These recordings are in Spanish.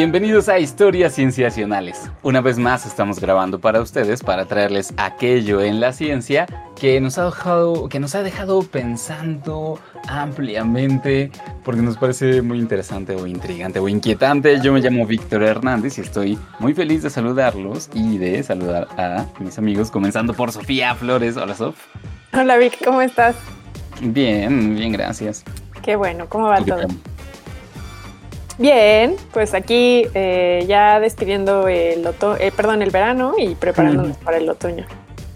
Bienvenidos a Historias Cienciacionales. Una vez más estamos grabando para ustedes para traerles aquello en la ciencia que nos ha dejado, que nos ha dejado pensando ampliamente porque nos parece muy interesante o intrigante o inquietante. Yo me llamo Víctor Hernández y estoy muy feliz de saludarlos y de saludar a mis amigos, comenzando por Sofía Flores. Hola Sof. Hola Vic, ¿cómo estás? Bien, bien, gracias. Qué bueno, ¿cómo va todo? Bien, pues aquí eh, ya despidiendo el otoño, eh, perdón, el verano y preparándonos para el otoño.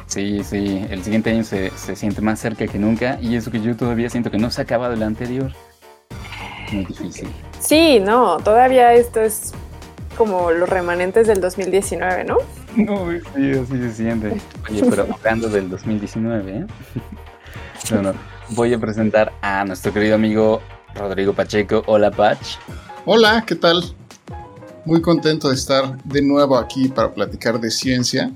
Sí, sí, el siguiente año se, se, siente más cerca que nunca y eso que yo todavía siento que no se ha acabado el anterior. Muy difícil. Sí, no, todavía esto es como los remanentes del 2019, ¿no? No, sí, así se siente. Oye, pero hablando del 2019, ¿eh? bueno, voy a presentar a nuestro querido amigo Rodrigo Pacheco. Hola, Pach. Hola, ¿qué tal? Muy contento de estar de nuevo aquí para platicar de ciencia.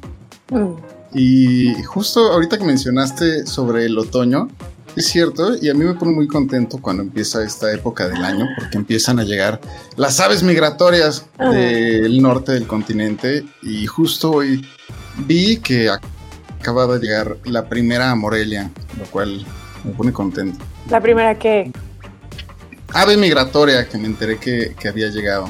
Mm. Y justo ahorita que mencionaste sobre el otoño, es cierto, y a mí me pone muy contento cuando empieza esta época del año, porque empiezan a llegar las aves migratorias ah. del norte del continente, y justo hoy vi que acaba de llegar la primera a Morelia, lo cual me pone contento. ¿La primera qué? Ave migratoria que me enteré que, había llegado.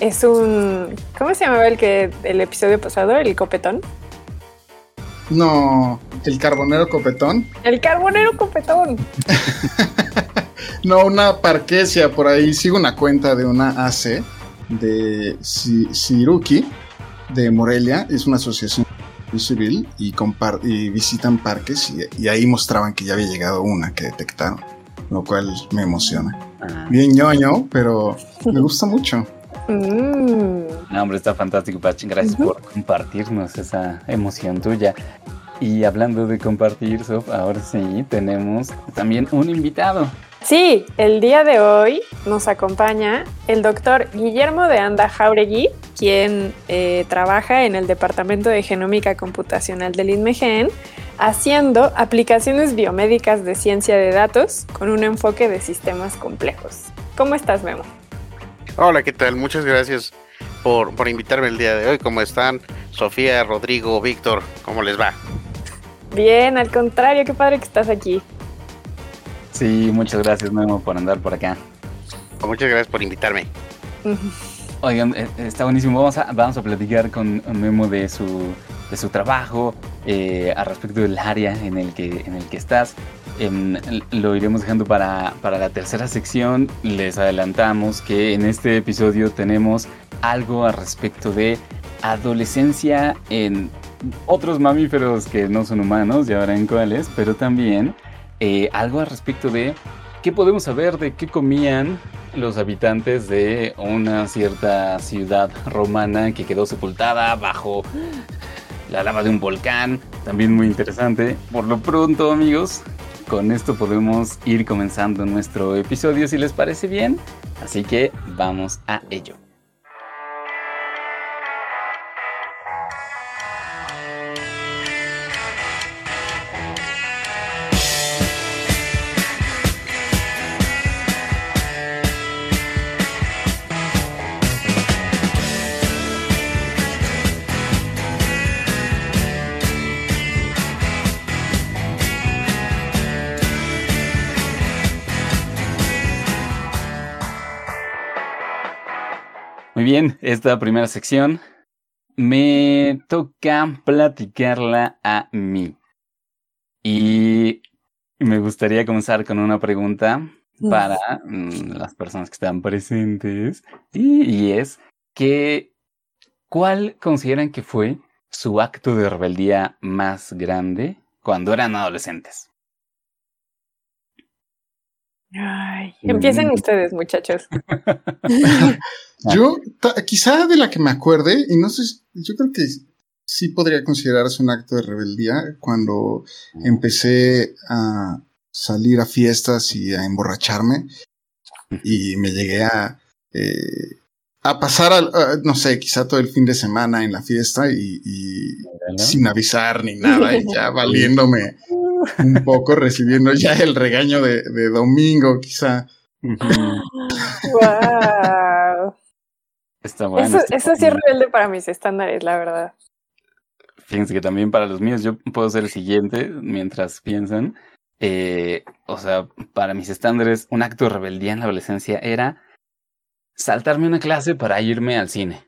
Es un. ¿Cómo se llamaba el que el episodio pasado? ¿El copetón? No, el carbonero copetón. El carbonero copetón. no, una parquesia por ahí. Sigo una cuenta de una AC de Siruki de Morelia. Es una asociación civil y, y visitan parques y, ahí mostraban que ya había llegado una que detectaron, lo cual me emociona. Ah. Bien ñoño, pero me gusta mucho. Mm. No, hombre, está fantástico, Pach. Gracias por compartirnos esa emoción tuya. Y hablando de compartir, Sof, ahora sí tenemos también un invitado. Sí, el día de hoy nos acompaña el doctor Guillermo de Anda Jauregui, quien eh, trabaja en el Departamento de Genómica Computacional del INMEGEN, haciendo aplicaciones biomédicas de ciencia de datos con un enfoque de sistemas complejos. ¿Cómo estás, Memo? Hola, ¿qué tal? Muchas gracias por, por invitarme el día de hoy. ¿Cómo están? Sofía, Rodrigo, Víctor, ¿cómo les va? Bien, al contrario, qué padre que estás aquí. Sí, muchas gracias, Memo, por andar por acá. Muchas gracias por invitarme. Oigan, eh, está buenísimo. Vamos a, vamos a platicar con Memo de su, de su trabajo, eh, al respecto del área en el que, en el que estás. Em, lo iremos dejando para, para la tercera sección. Les adelantamos que en este episodio tenemos algo al respecto de adolescencia en otros mamíferos que no son humanos, ya verán cuáles, pero también eh, algo al respecto de qué podemos saber de qué comían los habitantes de una cierta ciudad romana que quedó sepultada bajo la lava de un volcán. También muy interesante. Por lo pronto, amigos, con esto podemos ir comenzando nuestro episodio si les parece bien. Así que vamos a ello. Bien, esta primera sección me toca platicarla a mí. Y me gustaría comenzar con una pregunta para mm, las personas que están presentes. Y, es que, ¿cuál consideran que fue su acto de rebeldía más grande cuando eran adolescentes? Ay, empiecen ustedes, muchachos. yo, quizá de la que me acuerde, y no sé, yo creo que sí podría considerarse un acto de rebeldía cuando empecé a salir a fiestas y a emborracharme. Y me llegué a, eh, a pasar, al, no sé, quizá todo el fin de semana en la fiesta y, sin avisar ni nada, y ya valiéndome un poco, recibiendo ya el regaño de, domingo, quizá. wow. Está bueno. Eso, eso sí es rebelde para mis estándares, la verdad. Fíjense que también para los míos yo puedo ser el siguiente mientras piensan. Eh, o sea, para mis estándares, un acto de rebeldía en la adolescencia era saltarme una clase para irme al cine.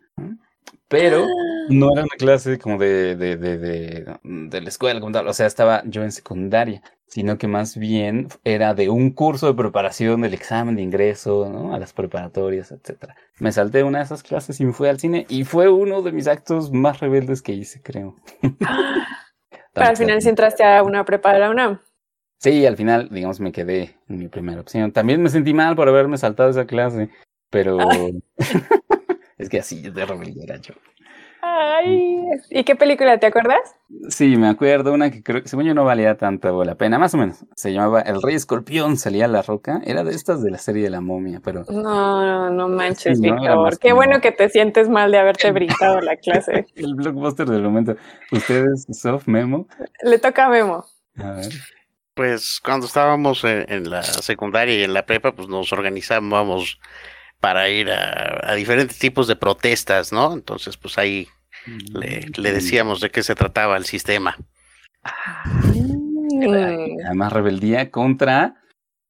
Pero no era una clase como de, de, de, de, de la escuela, como tal. O sea, estaba yo en secundaria, sino que más bien era de un curso de preparación del examen de ingreso ¿no? a las preparatorias, etcétera. Me salté una de esas clases y me fui al cine y fue uno de mis actos más rebeldes que hice, creo. Pero al final sí entraste a una preparada una. Sí, al final, digamos, me quedé en mi primera opción. También me sentí mal por haberme saltado esa clase, pero es que así de rebelde era yo. Ay, ¿y qué película te acuerdas? Sí, me acuerdo una que creo que según yo no valía tanto la pena, más o menos. Se llamaba El Rey Escorpión, salía la roca. Era de estas de la serie de la momia, pero. No, no, no manches, sí, Qué bueno que te sientes mal de haberte brincado la clase. El blockbuster del momento. ¿Ustedes, Soft, Memo? Le toca a Memo. A ver. Pues cuando estábamos en, la secundaria y en la prepa, pues nos organizábamos para ir a, diferentes tipos de protestas, ¿no? Entonces, pues ahí le, le, mm. decíamos de qué se trataba el sistema. Además, rebeldía contra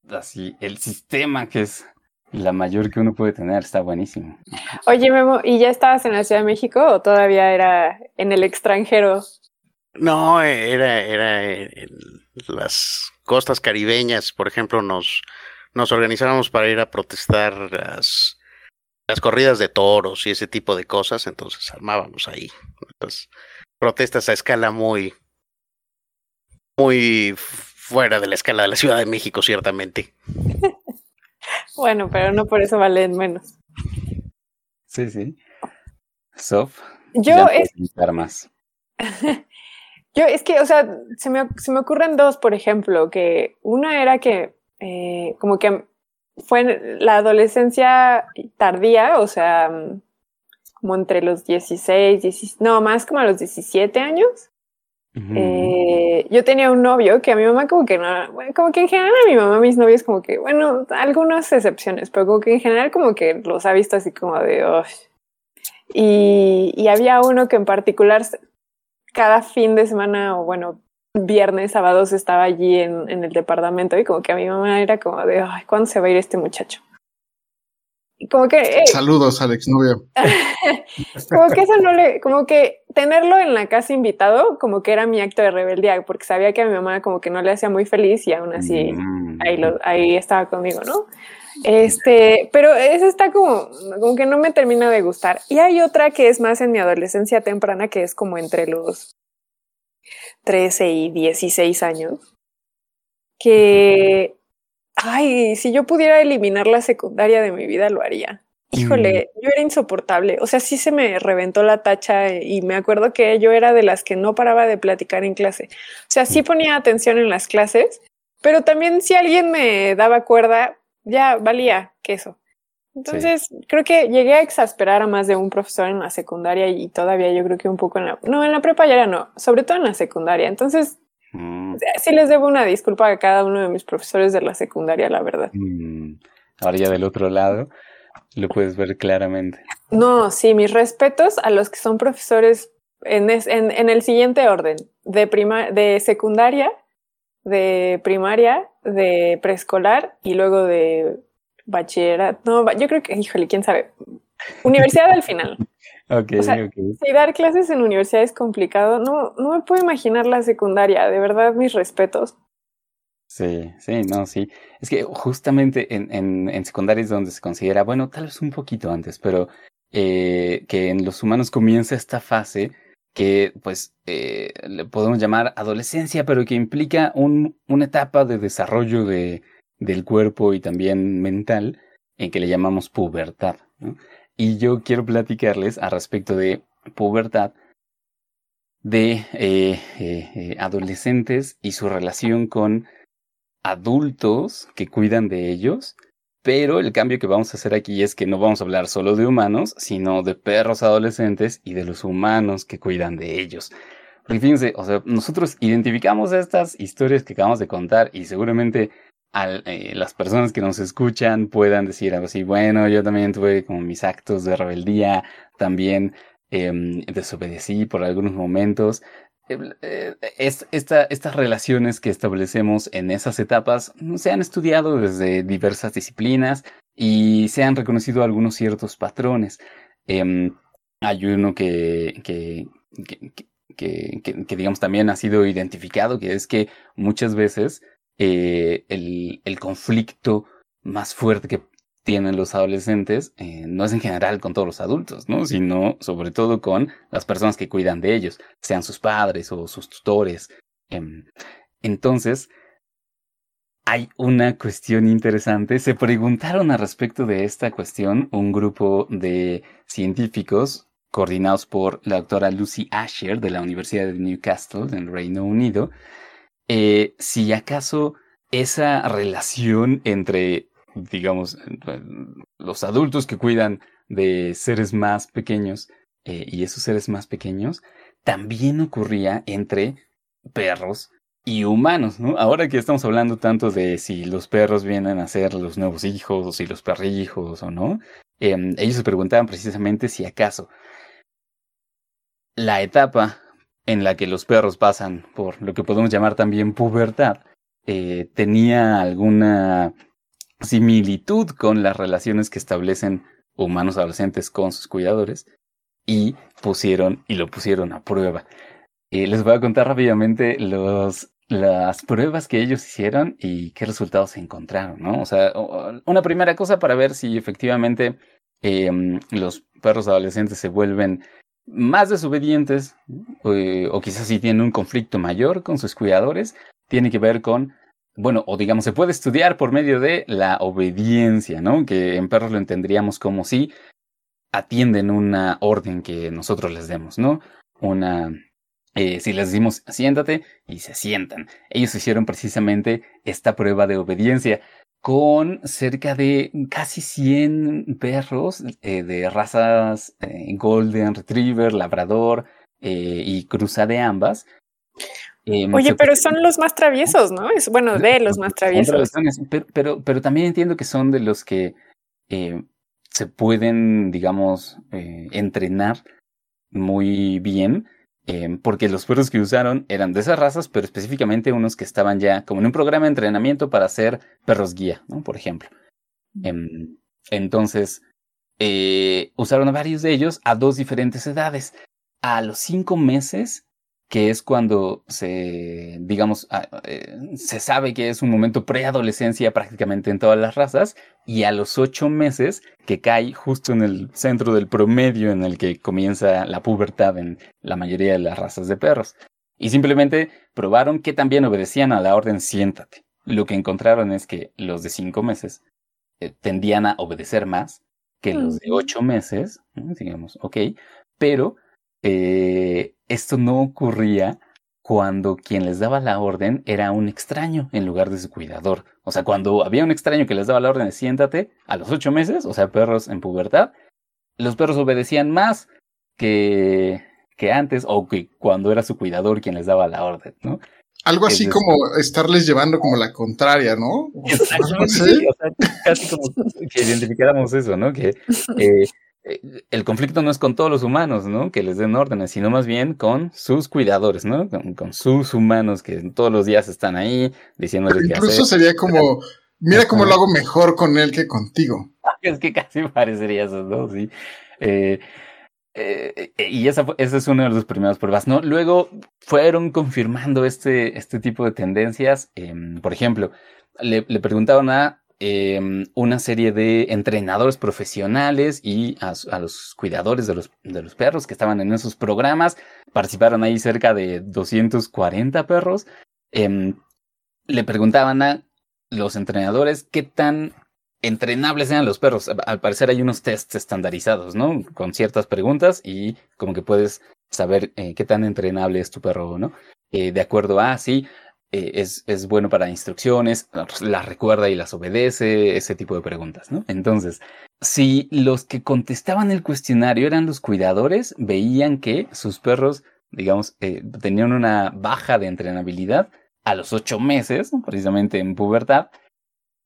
así, el sistema que es la mayor que uno puede tener, está buenísimo. Oye, Memo, ¿y ya estabas en la Ciudad de México o todavía era en el extranjero? No, era, era en las costas caribeñas, por ejemplo, nos, nos organizábamos para ir a protestar las, las corridas de toros y ese tipo de cosas, entonces armábamos ahí. protestas a escala muy, muy fuera de la escala de la Ciudad de México, ciertamente. bueno, pero no por eso valen menos. Sí, sí. Sof. Yo es... más. Yo es que, o sea, se me, se me ocurren dos, por ejemplo, que una era que eh, como que fue la adolescencia tardía, o sea, como entre los 16, no, más como a los 17 años. eh, yo tenía un novio que a mi mamá como que no, como que en general a mi mamá, mis novios como que, bueno, algunas excepciones, pero como que en general como que los ha visto así como de, oh. y, y había uno que en particular cada fin de semana o bueno, viernes, sábados estaba allí en, en, el departamento y como que a mi mamá era como de, ay, ¿cuándo se va a ir este muchacho? Y como que... Eh, Saludos al exnovio. como que eso no le, como que tenerlo en la casa invitado, como que era mi acto de rebeldía, porque sabía que a mi mamá como que no le hacía muy feliz y aún así mm. ahí, lo, ahí estaba conmigo, ¿no? Este, pero esa está como, como que no me termina de gustar. Y hay otra que es más en mi adolescencia temprana, que es como entre los 13 y 16 años, que, ay, si yo pudiera eliminar la secundaria de mi vida, lo haría. Híjole, mm. yo era insoportable. O sea, sí se me reventó la tacha y me acuerdo que yo era de las que no paraba de platicar en clase. O sea, sí ponía atención en las clases, pero también si alguien me daba cuerda, ya valía queso. Entonces, creo que llegué a exasperar a más de un profesor en la secundaria y todavía yo creo que un poco en la... No, en la prepa ya no, sobre todo en la secundaria. Entonces, mm. sí les debo una disculpa a cada uno de mis profesores de la secundaria, la verdad. Mm. Ahora ya del otro lado, lo puedes ver claramente. No, sí, mis respetos a los que son profesores en, en, en el siguiente orden, de, prima, de secundaria, de primaria, de preescolar y luego de bachillerato. No, yo creo que, híjole, quién sabe. Universidad al final. Ok, o Si dar clases en universidad es complicado, no, no me puedo imaginar la secundaria, de verdad, mis respetos. Sí, sí, no, sí. Es que justamente en, en, en secundaria es donde se considera, bueno, tal vez un poquito antes, pero eh, que en los humanos comienza esta fase que pues eh, le podemos llamar adolescencia, pero que implica un, una etapa de desarrollo de, del cuerpo y también mental, en que le llamamos pubertad. Y yo quiero platicarles a respecto de pubertad de eh, eh, adolescentes y su relación con adultos que cuidan de ellos, pero el cambio que vamos a hacer aquí es que no vamos a hablar solo de humanos, sino de perros adolescentes y de los humanos que cuidan de ellos. Porque fíjense, o sea, nosotros identificamos estas historias que acabamos de contar y seguramente eh, las personas que nos escuchan puedan decir algo así, bueno, yo también tuve como mis actos de rebeldía, también em, desobedecí por algunos momentos. Eh, estas relaciones que establecemos en esas etapas se han estudiado desde diversas disciplinas y se han reconocido algunos ciertos patrones. Em, hay uno que, que, que, digamos también ha sido identificado, que es que muchas veces eh, el, conflicto más fuerte que tienen los adolescentes eh, no es en general con todos los adultos, ¿no? Sino sobre todo con las personas que cuidan de ellos, sean sus padres o sus tutores. Em, entonces, hay una cuestión interesante. Se preguntaron al respecto de esta cuestión un grupo de científicos coordinados por la doctora Lucy Asher de la Universidad de Newcastle en Reino Unido, eh, si acaso esa relación entre digamos, los adultos que cuidan de seres más pequeños eh, y esos seres más pequeños, también ocurría entre perros y humanos, ¿no? Ahora que estamos hablando tanto de si los perros vienen a ser los nuevos hijos o si los perrijos o no, em, ellos se preguntaban precisamente si acaso la etapa en la que los perros pasan por lo que podemos llamar también pubertad eh, tenía alguna similitud con las relaciones que establecen humanos adolescentes con sus cuidadores y pusieron y lo pusieron a prueba. Eh, les voy a contar rápidamente los, las pruebas que ellos hicieron y qué resultados encontraron, ¿no? O sea, una primera cosa para ver si efectivamente em, los perros adolescentes se vuelven más desobedientes eh, o quizás si tienen un conflicto mayor con sus cuidadores, tiene que ver con bueno, o digamos, se puede estudiar por medio de la obediencia, ¿no? Que en perros lo entenderíamos como si atienden una orden que nosotros les demos, ¿no? Una, eh, si les decimos siéntate y se sientan. Ellos hicieron precisamente esta prueba de obediencia con cerca de casi 100 perros eh, de razas eh, Golden Retriever, Labrador y Cruza de ambas, eh, Oye, pero son los más traviesos, ¿no? Es bueno, de los más traviesos. Pero, pero, también entiendo que son de los que eh, se pueden, digamos, eh, entrenar muy bien, porque los perros que usaron eran de esas razas, pero específicamente unos que estaban ya como en un programa de entrenamiento para ser perros guía, ¿no? Por ejemplo. Em, entonces, usaron a varios de ellos a dos diferentes edades. A los cinco meses que es cuando se, digamos, eh, se sabe que es un momento preadolescencia prácticamente en todas las razas, y a los ocho meses, que cae justo en el centro del promedio en el que comienza la pubertad en la mayoría de las razas de perros. Y simplemente probaron que también obedecían a la orden siéntate. Lo que encontraron es que los de cinco meses eh, tendían a obedecer más que los de ocho meses, digamos, ok, pero eh, esto no ocurría cuando quien les daba la orden era un extraño en lugar de su cuidador. O sea, cuando había un extraño que les daba la orden de siéntate a los ocho meses, o sea, perros en pubertad, los perros obedecían más que, que antes o que cuando era su cuidador quien les daba la orden, ¿no? Algo así como estarles llevando como la contraria, ¿no? ¿Sí? o sea, casi como que identificáramos eso, ¿no? Que eh, el conflicto no es con todos los humanos, ¿no? Que les den órdenes, sino más bien con sus cuidadores, ¿no? Con, sus humanos que todos los días están ahí diciéndoles que Incluso sería como, mira cómo lo hago mejor con él que contigo. Es que casi parecería eso, ¿no? Sí. Eh, eh, y esa, esa es una de las primeras pruebas, ¿no? Luego fueron confirmando este, este tipo de tendencias. Em, por ejemplo, le, le preguntaron a Em, una serie de entrenadores profesionales y a, los cuidadores de los, de los, perros que estaban en esos programas. Participaron ahí cerca de 240 perros. Em, le preguntaban a los entrenadores qué tan entrenables eran los perros. Al parecer hay unos tests estandarizados, ¿no? Con ciertas preguntas y como que puedes saber eh, qué tan entrenable es tu perro, ¿no? Eh, de acuerdo a, sí, eh, es, es, bueno para instrucciones, las recuerda y las obedece, ese tipo de preguntas, ¿no? Entonces, si los que contestaban el cuestionario eran los cuidadores, veían que sus perros, digamos, eh, tenían una baja de entrenabilidad a los ocho meses, precisamente en pubertad,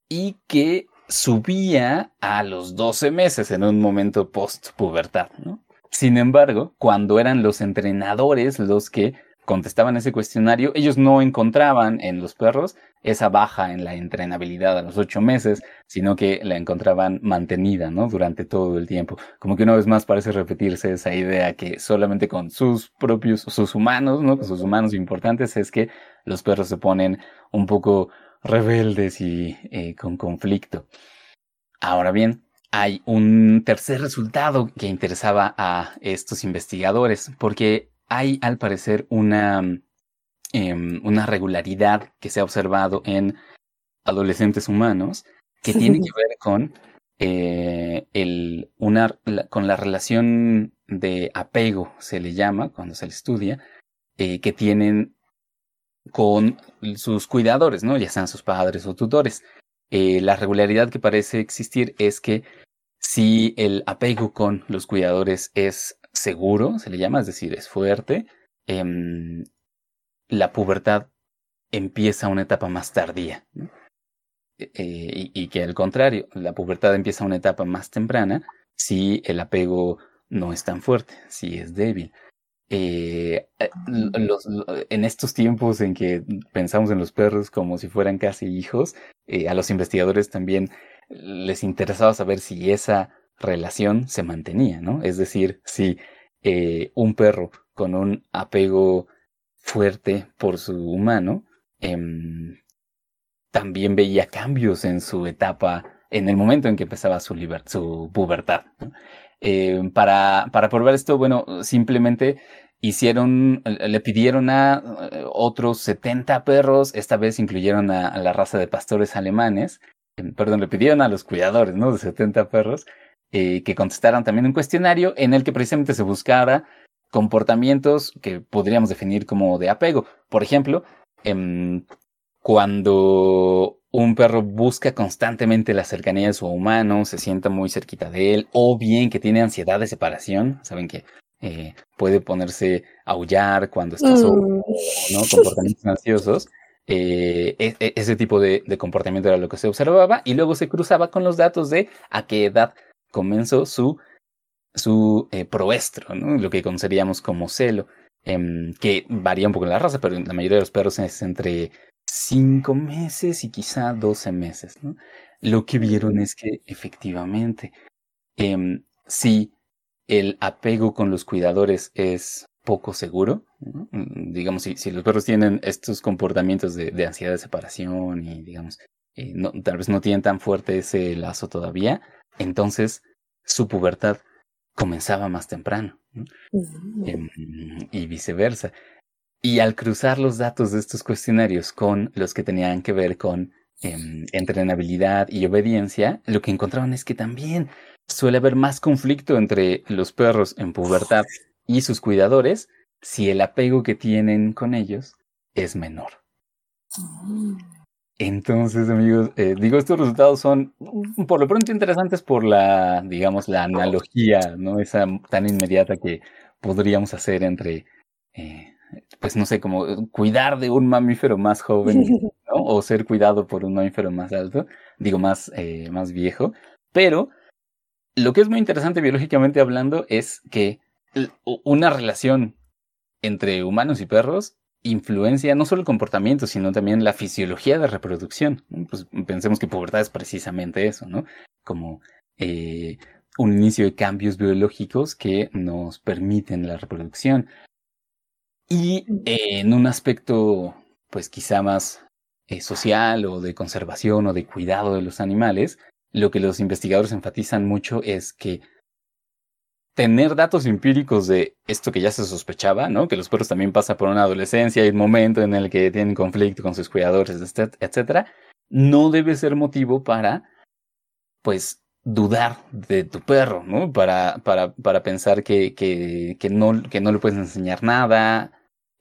y que subía a los doce meses en un momento post-pubertad, ¿no? Sin embargo, cuando eran los entrenadores los que contestaban ese cuestionario, ellos no encontraban en los perros esa baja en la entrenabilidad a los ocho meses, sino que la encontraban mantenida, ¿no? Durante todo el tiempo. Como que una vez más parece repetirse esa idea que solamente con sus propios, sus humanos, ¿no? Con sus humanos importantes es que los perros se ponen un poco rebeldes y eh, con conflicto. Ahora bien, hay un tercer resultado que interesaba a estos investigadores, porque hay al parecer una, em, una regularidad que se ha observado en adolescentes humanos que tiene que ver con, eh, el, una, con la relación de apego, se le llama cuando se le estudia, eh, que tienen con sus cuidadores, ¿no? Ya sean sus padres o tutores. Eh, la regularidad que parece existir es que si el apego con los cuidadores es seguro, se le llama, es decir, es fuerte, em, la pubertad empieza una etapa más tardía. E, eh, y, que al contrario, la pubertad empieza una etapa más temprana si el apego no es tan fuerte, si es débil. Eh, eh, en estos tiempos en que pensamos en los perros como si fueran casi hijos, a los investigadores también les interesaba saber si esa relación se mantenía, ¿no? Es decir, si eh, un perro con un apego fuerte por su humano em, también veía cambios en su etapa, en el momento en que empezaba su, su pubertad. Em, para, para probar esto, bueno, simplemente hicieron, le pidieron a eh, otros 70 perros, esta vez incluyeron a, la raza de pastores alemanes, em, perdón, le pidieron a los cuidadores, ¿no? De 70 perros, eh, que contestaran también un cuestionario en el que precisamente se buscara comportamientos que podríamos definir como de apego. Por ejemplo, em, cuando un perro busca constantemente la cercanía de su humano, se sienta muy cerquita de él, o bien que tiene ansiedad de separación, saben que eh, puede ponerse a aullar cuando está solo, mm. ¿no? Comportamientos ansiosos. Eh, e, e, ese tipo de, comportamiento era lo que se observaba y luego se cruzaba con los datos de a qué edad comenzó su, su eh, proestro, ¿no? lo que conoceríamos como celo, em, que varía un poco en la raza, pero la mayoría de los perros es entre 5 meses y quizá 12 meses. ¿no? Lo que vieron es que efectivamente, em, si el apego con los cuidadores es poco seguro, digamos, si, si, los perros tienen estos comportamientos de, ansiedad de separación y, digamos, eh, tal vez no tienen tan fuerte ese lazo todavía, entonces su pubertad comenzaba más temprano em, y viceversa. Y al cruzar los datos de estos cuestionarios con los que tenían que ver con em, entrenabilidad y obediencia, lo que encontraban es que también suele haber más conflicto entre los perros en pubertad y sus cuidadores si el apego que tienen con ellos es menor. Mm. Entonces, amigos, eh, digo, estos resultados son por lo pronto interesantes por la, digamos, la analogía, ¿no? Esa tan inmediata que podríamos hacer entre, eh, pues no sé, como cuidar de un mamífero más joven, ¿no? O ser cuidado por un mamífero más alto, digo, más, eh, más viejo. Pero lo que es muy interesante biológicamente hablando es que una relación entre humanos y perros influencia no solo el comportamiento, sino también la fisiología de reproducción. Pues pensemos que pubertad es precisamente eso, ¿no? Como eh, un inicio de cambios biológicos que nos permiten la reproducción. Y en un aspecto, pues quizá más eh, social o de conservación o de cuidado de los animales, lo que los investigadores enfatizan mucho es que tener datos empíricos de esto que ya se sospechaba, ¿no? Que los perros también pasan por una adolescencia y un momento en el que tienen conflicto con sus cuidadores, etcétera, no debe ser motivo para, pues, dudar de tu perro, ¿no? Para, para, para pensar que, que, que, no, que no le puedes enseñar nada,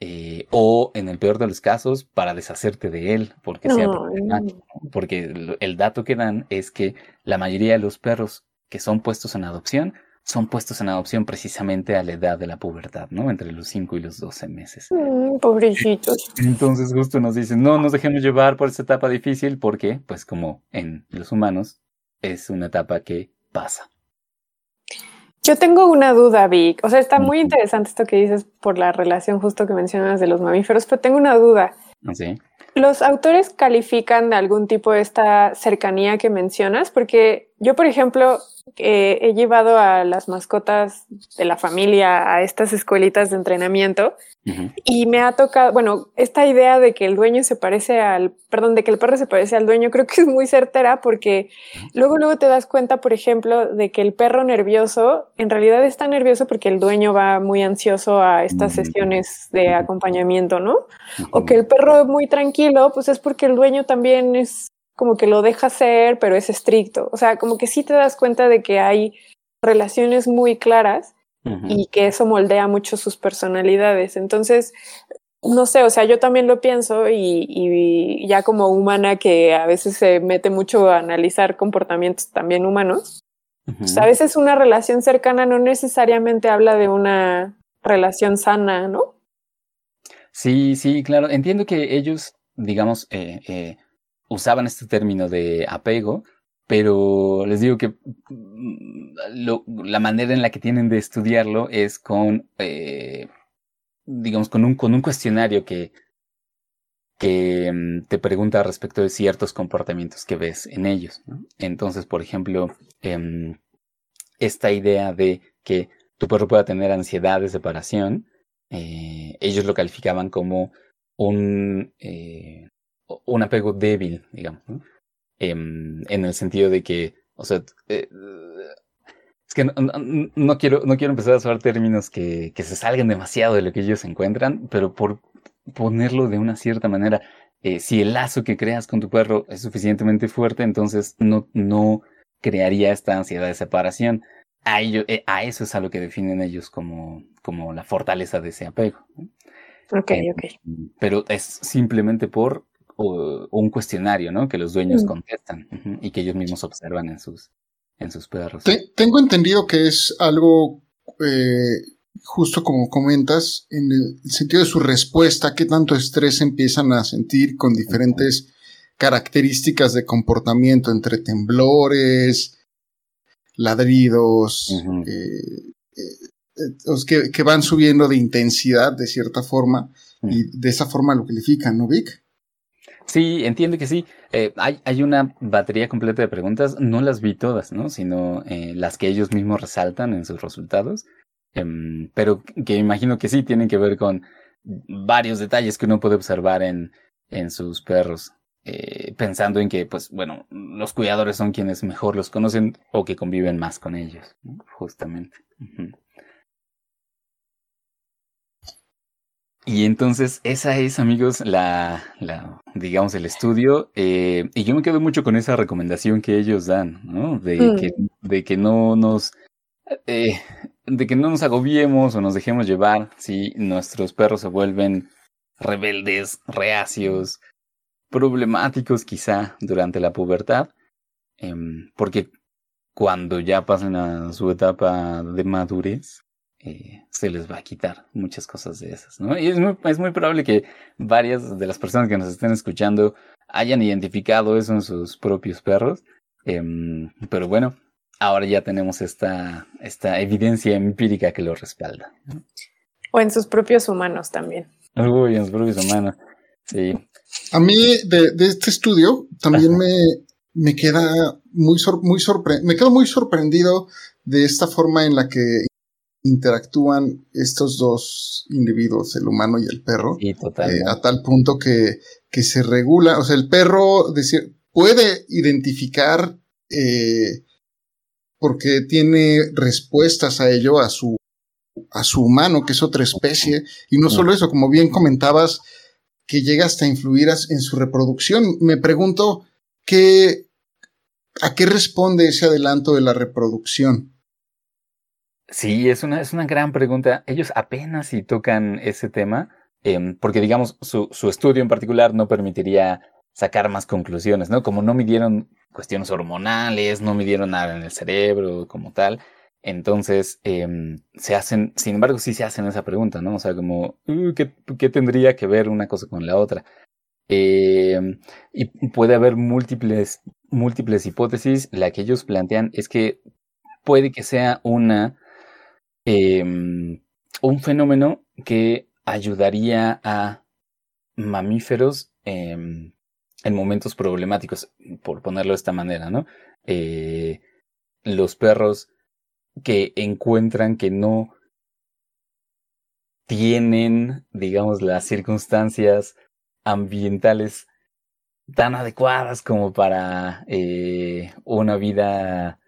eh, o en el peor de los casos para deshacerte de él porque sea problemático. Porque el dato que dan es que la mayoría de los perros que son puestos en adopción son puestos en adopción precisamente a la edad de la pubertad, ¿no? Entre los 5 y los 12 meses. Mm, pobrecitos. Entonces justo nos dicen, no nos dejemos llevar por esta etapa difícil porque, pues como en los humanos, es una etapa que pasa. Yo tengo una duda, Vic. O sea, está muy interesante esto que dices por la relación justo que mencionas de los mamíferos, pero tengo una duda. ¿Ah, ¿Sí? ¿Los autores califican de algún tipo esta cercanía que mencionas? Porque yo, por ejemplo, eh, he llevado a las mascotas de la familia a estas escuelitas de entrenamiento y me ha tocado, bueno, esta idea de que el dueño se parece al, perdón, de que el perro se parece al dueño, creo que es muy certera porque luego, luego te das cuenta, por ejemplo, de que el perro nervioso en realidad está nervioso porque el dueño va muy ansioso a estas sesiones de acompañamiento, ¿no? O que el perro muy tranquilo, pues es porque el dueño también es como que lo deja ser, pero es estricto. O sea, como que sí te das cuenta de que hay relaciones muy claras y que eso moldea mucho sus personalidades. Entonces, no sé, o sea, yo también lo pienso y, ya como humana que a veces se mete mucho a analizar comportamientos también humanos, pues a veces una relación cercana no necesariamente habla de una relación sana, ¿no? Sí, sí, claro. Entiendo que ellos, digamos, eh, eh, usaban este término de apego, pero les digo que mm, la manera en la que tienen de estudiarlo es con, eh, digamos, con un, con un cuestionario que, que mm, te pregunta respecto de ciertos comportamientos que ves en ellos. Entonces, por ejemplo, em, esta idea de que tu perro pueda tener ansiedad de separación, eh, ellos lo calificaban como un, eh, un apego débil, digamos, em, en el sentido de que, o sea, eh, es que no, quiero, no quiero empezar a usar términos que, que se salgan demasiado de lo que ellos encuentran, pero por ponerlo de una cierta manera, eh, si el lazo que creas con tu perro es suficientemente fuerte, entonces no, no crearía esta ansiedad de separación. A, ello, eh, a eso es a lo que definen ellos como, como la fortaleza de ese apego. Ok, ok. Pero es simplemente por un cuestionario, ¿no? Que los dueños mm. contestan y que ellos mismos observan en sus, en sus perros. tengo entendido que es algo eh, justo como comentas, en el sentido de su respuesta, qué tanto estrés empiezan a sentir con diferentes características de comportamiento entre temblores, ladridos, eh, eh, que, que, van subiendo de intensidad de cierta forma y de esa forma lo califican, ¿no, Vic? Sí, entiendo que sí. Eh, hay, hay una batería completa de preguntas, no las vi todas, ¿no? Sino eh, las que ellos mismos resaltan en sus resultados, em, pero que imagino que sí tienen que ver con varios detalles que uno puede observar en, en sus perros, eh, pensando en que, pues, bueno, los cuidadores son quienes mejor los conocen o que conviven más con ellos, justamente. Y entonces esa es, amigos, la, la digamos, el estudio. Eh, y yo me quedo mucho con esa recomendación que ellos dan, ¿no? De, mm. que, de que no nos, eh, de que no nos agobiemos o nos dejemos llevar si nuestros perros se vuelven rebeldes, reacios, problemáticos quizá durante la pubertad, em, porque cuando ya pasen a su etapa de madurez, eh, se les va a quitar muchas cosas de esas, ¿no? Y es muy, es muy probable que varias de las personas que nos estén escuchando hayan identificado eso en sus propios perros, em, pero bueno, ahora ya tenemos esta, esta evidencia empírica que lo respalda. O en sus propios humanos también. Uy, en sus propios humanos, sí. A mí de, de este estudio también me, me queda muy, muy sorpre me quedo muy sorprendido de esta forma en la que interactúan estos dos individuos, el humano y el perro, eh, a tal punto que, que, se regula, o sea, el perro decir, puede identificar eh, porque tiene respuestas a ello, a su, a su humano, que es otra especie, y no solo eso, como bien comentabas, que llega hasta influir en su reproducción. Me pregunto qué, a qué responde ese adelanto de la reproducción. Sí, es una, es una gran pregunta. Ellos apenas si tocan ese tema, Em, porque digamos, su, su estudio en particular no permitiría sacar más conclusiones, ¿no? Como no midieron cuestiones hormonales, no midieron nada en el cerebro como tal, entonces em, se hacen, sin embargo, sí se hacen esa pregunta, ¿no? O sea, como, uh, ¿qué, ¿qué, tendría que ver una cosa con la otra? Eh, y puede haber múltiples, múltiples hipótesis. La que ellos plantean es que puede que sea una, eh, un fenómeno que ayudaría a mamíferos en momentos problemáticos, por ponerlo de esta manera, ¿no? Eh, los perros que encuentran que no tienen, digamos, las circunstancias ambientales tan adecuadas como para eh, una vida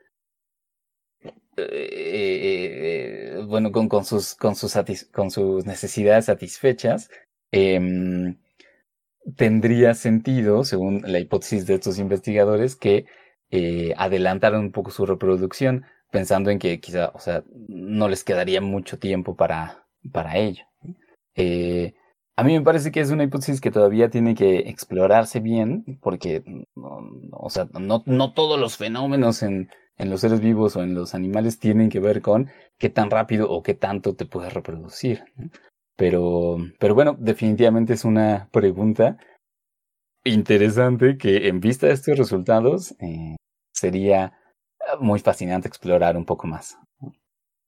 eh, eh, bueno con, sus necesidades satisfechas em, tendría sentido según la hipótesis de estos investigadores que adelantaran un poco su reproducción pensando en que quizá o sea no les quedaría mucho tiempo para ello a mí me parece que es una hipótesis que todavía tiene que explorarse bien, porque, o sea, no todos los fenómenos en, en los seres vivos o en los animales tienen que ver con qué tan rápido o qué tanto te puedes reproducir. Pero, pero bueno, definitivamente es una pregunta interesante que en vista de estos resultados eh, sería muy fascinante explorar un poco más.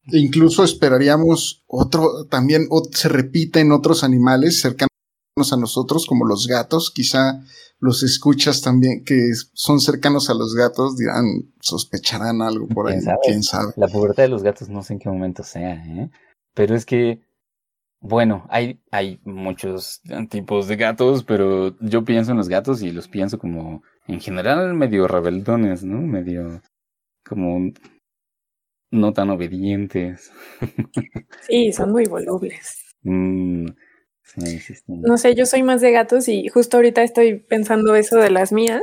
Incluso esperaríamos otro, también se repite en otros animales cercanos a nosotros, como los gatos. Quizá los escuchas también que son cercanos a los gatos dirán, sospecharán algo por ahí. ¿Quién sabe? La pubertad de los gatos no sé en qué momento sea, ¿eh? Pero es que, bueno, hay, hay muchos tipos de gatos, pero yo pienso en los gatos y los pienso como, en general, medio rebeldones, ¿no? Medio como no tan obedientes. Sí, son muy volubles. Mm, no sé, yo soy más de gatos y justo ahorita estoy pensando eso de las mías.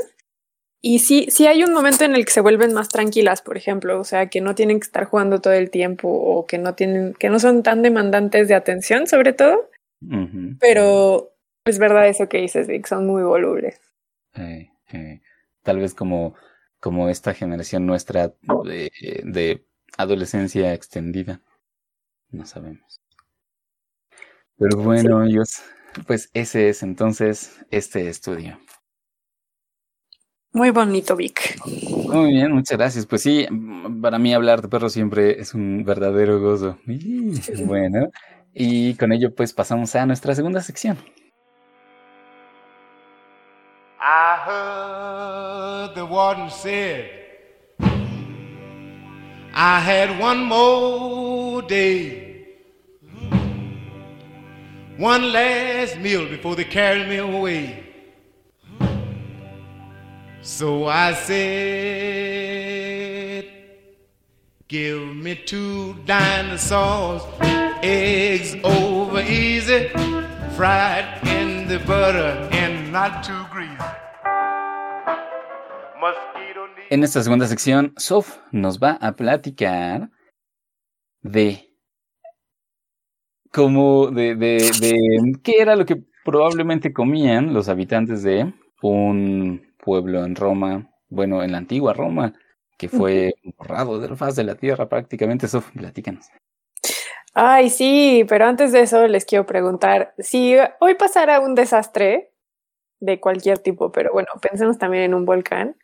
Y sí, sí hay un momento en el que se vuelven más tranquilas, por ejemplo, o sea, que no tienen que estar jugando todo el tiempo o que no tienen, que no son tan demandantes de atención, sobre todo. Pero es verdad eso que dices, Vic, son muy volubles. Tal vez como, como esta generación nuestra de, de adolescencia extendida. No sabemos. Pero bueno, ellos, pues ese es entonces este estudio. Muy bonito, Vic. Muy bien, muchas gracias. Pues sí, para mí hablar de perros siempre es un verdadero gozo. bueno, y con ello pues pasamos a nuestra segunda sección. I heard the warden said I had one more day, one last meal before they carry me away. So I said, Give me two dinosaurs, eggs over easy, fried in the butter and not too greasy. En esta segunda sección, Sof nos va a platicar de cómo, de, de, de qué era lo que probablemente comían los habitantes de un pueblo en Roma, bueno, en la antigua Roma, que fue borrado de la faz de la tierra prácticamente. Sof, platícanos. Ay, sí, pero antes de eso les quiero preguntar, si hoy pasara un desastre de cualquier tipo, pero bueno, pensemos también en un volcán,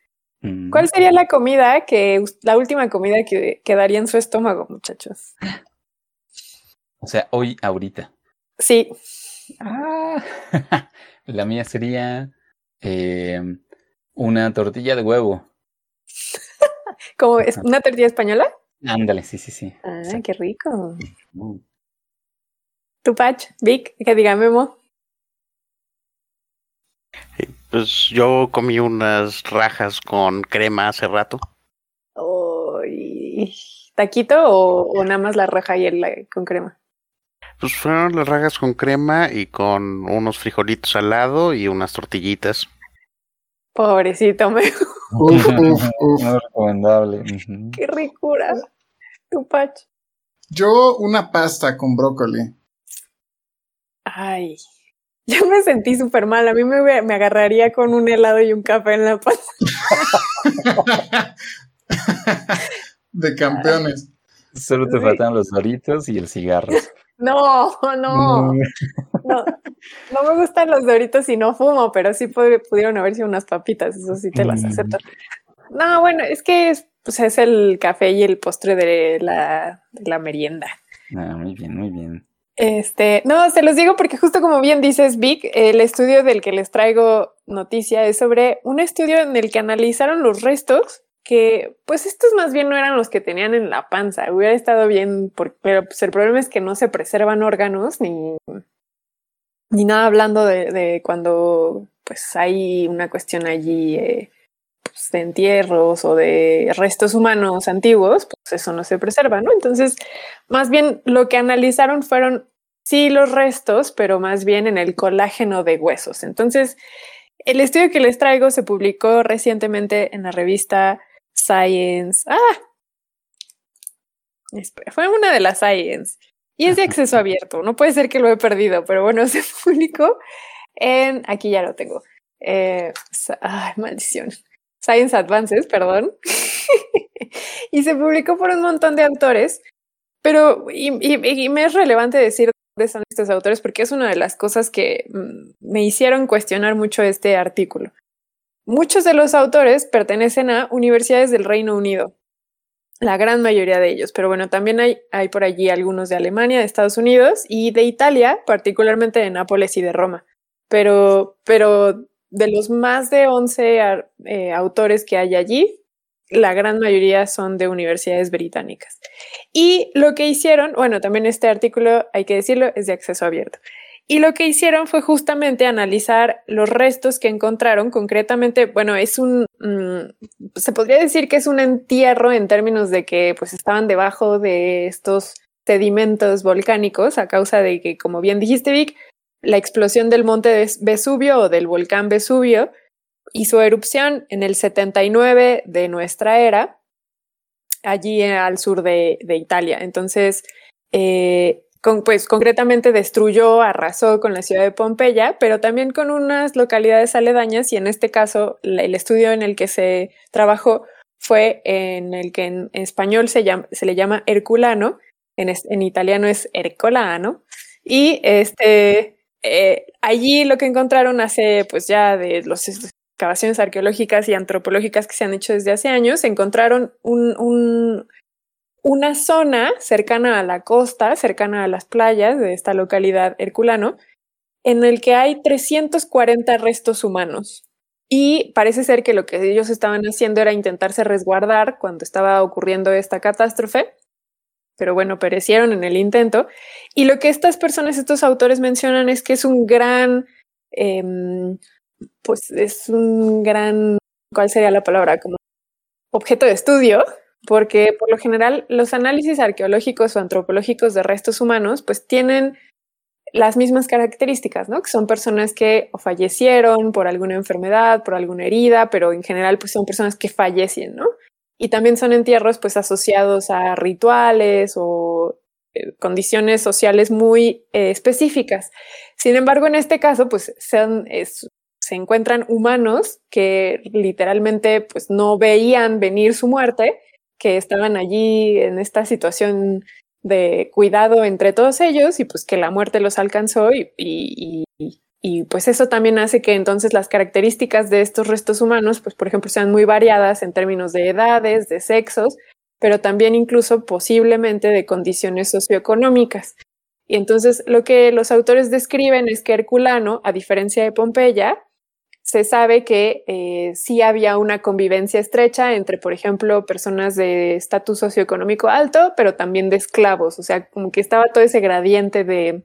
¿Cuál sería la comida que, la última comida que quedaría en su estómago, muchachos? O sea, hoy, ahorita. Sí. Ah, la mía sería em, una tortilla de huevo. ¿Cómo es? ¿Una tortilla española? Ándale, sí, sí, sí. Ah, qué rico. ¿Tu Pach? Vic, que diga Memo. Pues yo comí unas rajas con crema hace rato. ¿Taquito o, nada más la raja y el con crema? Pues fueron las rajas con crema y con unos frijolitos al lado y unas tortillitas. Pobrecito, me. Uf, recomendable. Qué ricura. Tu pach. Yo una pasta con brócoli. Ay, yo me sentí súper mal. A mí me, me, agarraría con un helado y un café en la panza. de campeones. Solo te faltan los doritos y el cigarro. No, no, no. No me gustan los doritos y no fumo, pero sí pudieron haberse unas papitas, eso sí te las mm. acepto. No, bueno, es que es, pues es el café y el postre de la, la merienda. Ah, muy bien, muy bien. Este, no, se los digo porque justo como bien dices, Vic, el estudio del que les traigo noticia es sobre un estudio en el que analizaron los restos que, pues estos más bien no eran los que tenían en la panza. Hubiera estado bien, pero pues el problema es que no se preservan órganos ni, ni nada hablando de, cuando pues hay una cuestión allí eh, pues, de entierros o de restos humanos antiguos, pues eso no se preserva, ¿no? Entonces, más bien lo que analizaron fueron sí los restos, pero más bien en el colágeno de huesos. Entonces, el estudio que les traigo se publicó recientemente en la revista Science. Ah, fue una de las Science y es de acceso abierto. No puede ser que lo he perdido, pero bueno, se publicó en. Aquí ya lo tengo. Eh, ay, maldición. Science Advances, perdón. y se publicó por un montón de autores. Pero, y, y me es relevante decir son estos autores porque es una de las cosas que mm, me hicieron cuestionar mucho este artículo. Muchos de los autores pertenecen a universidades del Reino Unido, la gran mayoría de ellos, pero bueno, también hay, hay por allí algunos de Alemania, de Estados Unidos y de Italia, particularmente de Nápoles y de Roma. Pero, pero de los más de 11 eh, autores que hay allí, la gran mayoría son de universidades británicas. Y lo que hicieron, bueno, también este artículo, hay que decirlo, es de acceso abierto. Y lo que hicieron fue justamente analizar los restos que encontraron, concretamente, bueno, es un, mm, se podría decir que es un entierro en términos de que pues estaban debajo de estos sedimentos volcánicos a causa de que, como bien dijiste, Vic, la explosión del monte Vesubio o del volcán Vesubio hizo erupción en el 79 de nuestra era, allí al sur de, Italia. Entonces, eh, pues concretamente destruyó, arrasó con la ciudad de Pompeya, pero también con unas localidades aledañas y en este caso el estudio en el que se trabajó fue en el que en español se, llama, se le llama Herculano, en, en italiano es Ercolano, y este, eh, allí lo que encontraron hace pues ya de los excavaciones arqueológicas y antropológicas que se han hecho desde hace años, encontraron un, una zona cercana a la costa, cercana a las playas de esta localidad Herculano, en el que hay 340 restos humanos. Y parece ser que lo que ellos estaban haciendo era intentarse resguardar cuando estaba ocurriendo esta catástrofe, pero bueno, perecieron en el intento. Y lo que estas personas, estos autores mencionan es que es un gran em, pues es un gran, ¿cuál sería la palabra? Como objeto de estudio, porque por lo general los análisis arqueológicos o antropológicos de restos humanos pues tienen las mismas características, ¿no? Que son personas que o fallecieron por alguna enfermedad, por alguna herida, pero en general pues son personas que fallecen, ¿no? Y también son entierros pues asociados a rituales o eh, condiciones sociales muy eh, específicas. Sin embargo, en este caso, pues es, se encuentran humanos que literalmente pues no veían venir su muerte, que estaban allí en esta situación de cuidado entre todos ellos y pues que la muerte los alcanzó y, y, pues eso también hace que entonces las características de estos restos humanos pues por ejemplo sean muy variadas en términos de edades, de sexos, pero también incluso posiblemente de condiciones socioeconómicas. Y entonces lo que los autores describen es que Herculano, a diferencia de Pompeya, se sabe que eh, sí había una convivencia estrecha entre, por ejemplo, personas de estatus socioeconómico alto, pero también de esclavos, o sea, como que estaba todo ese gradiente de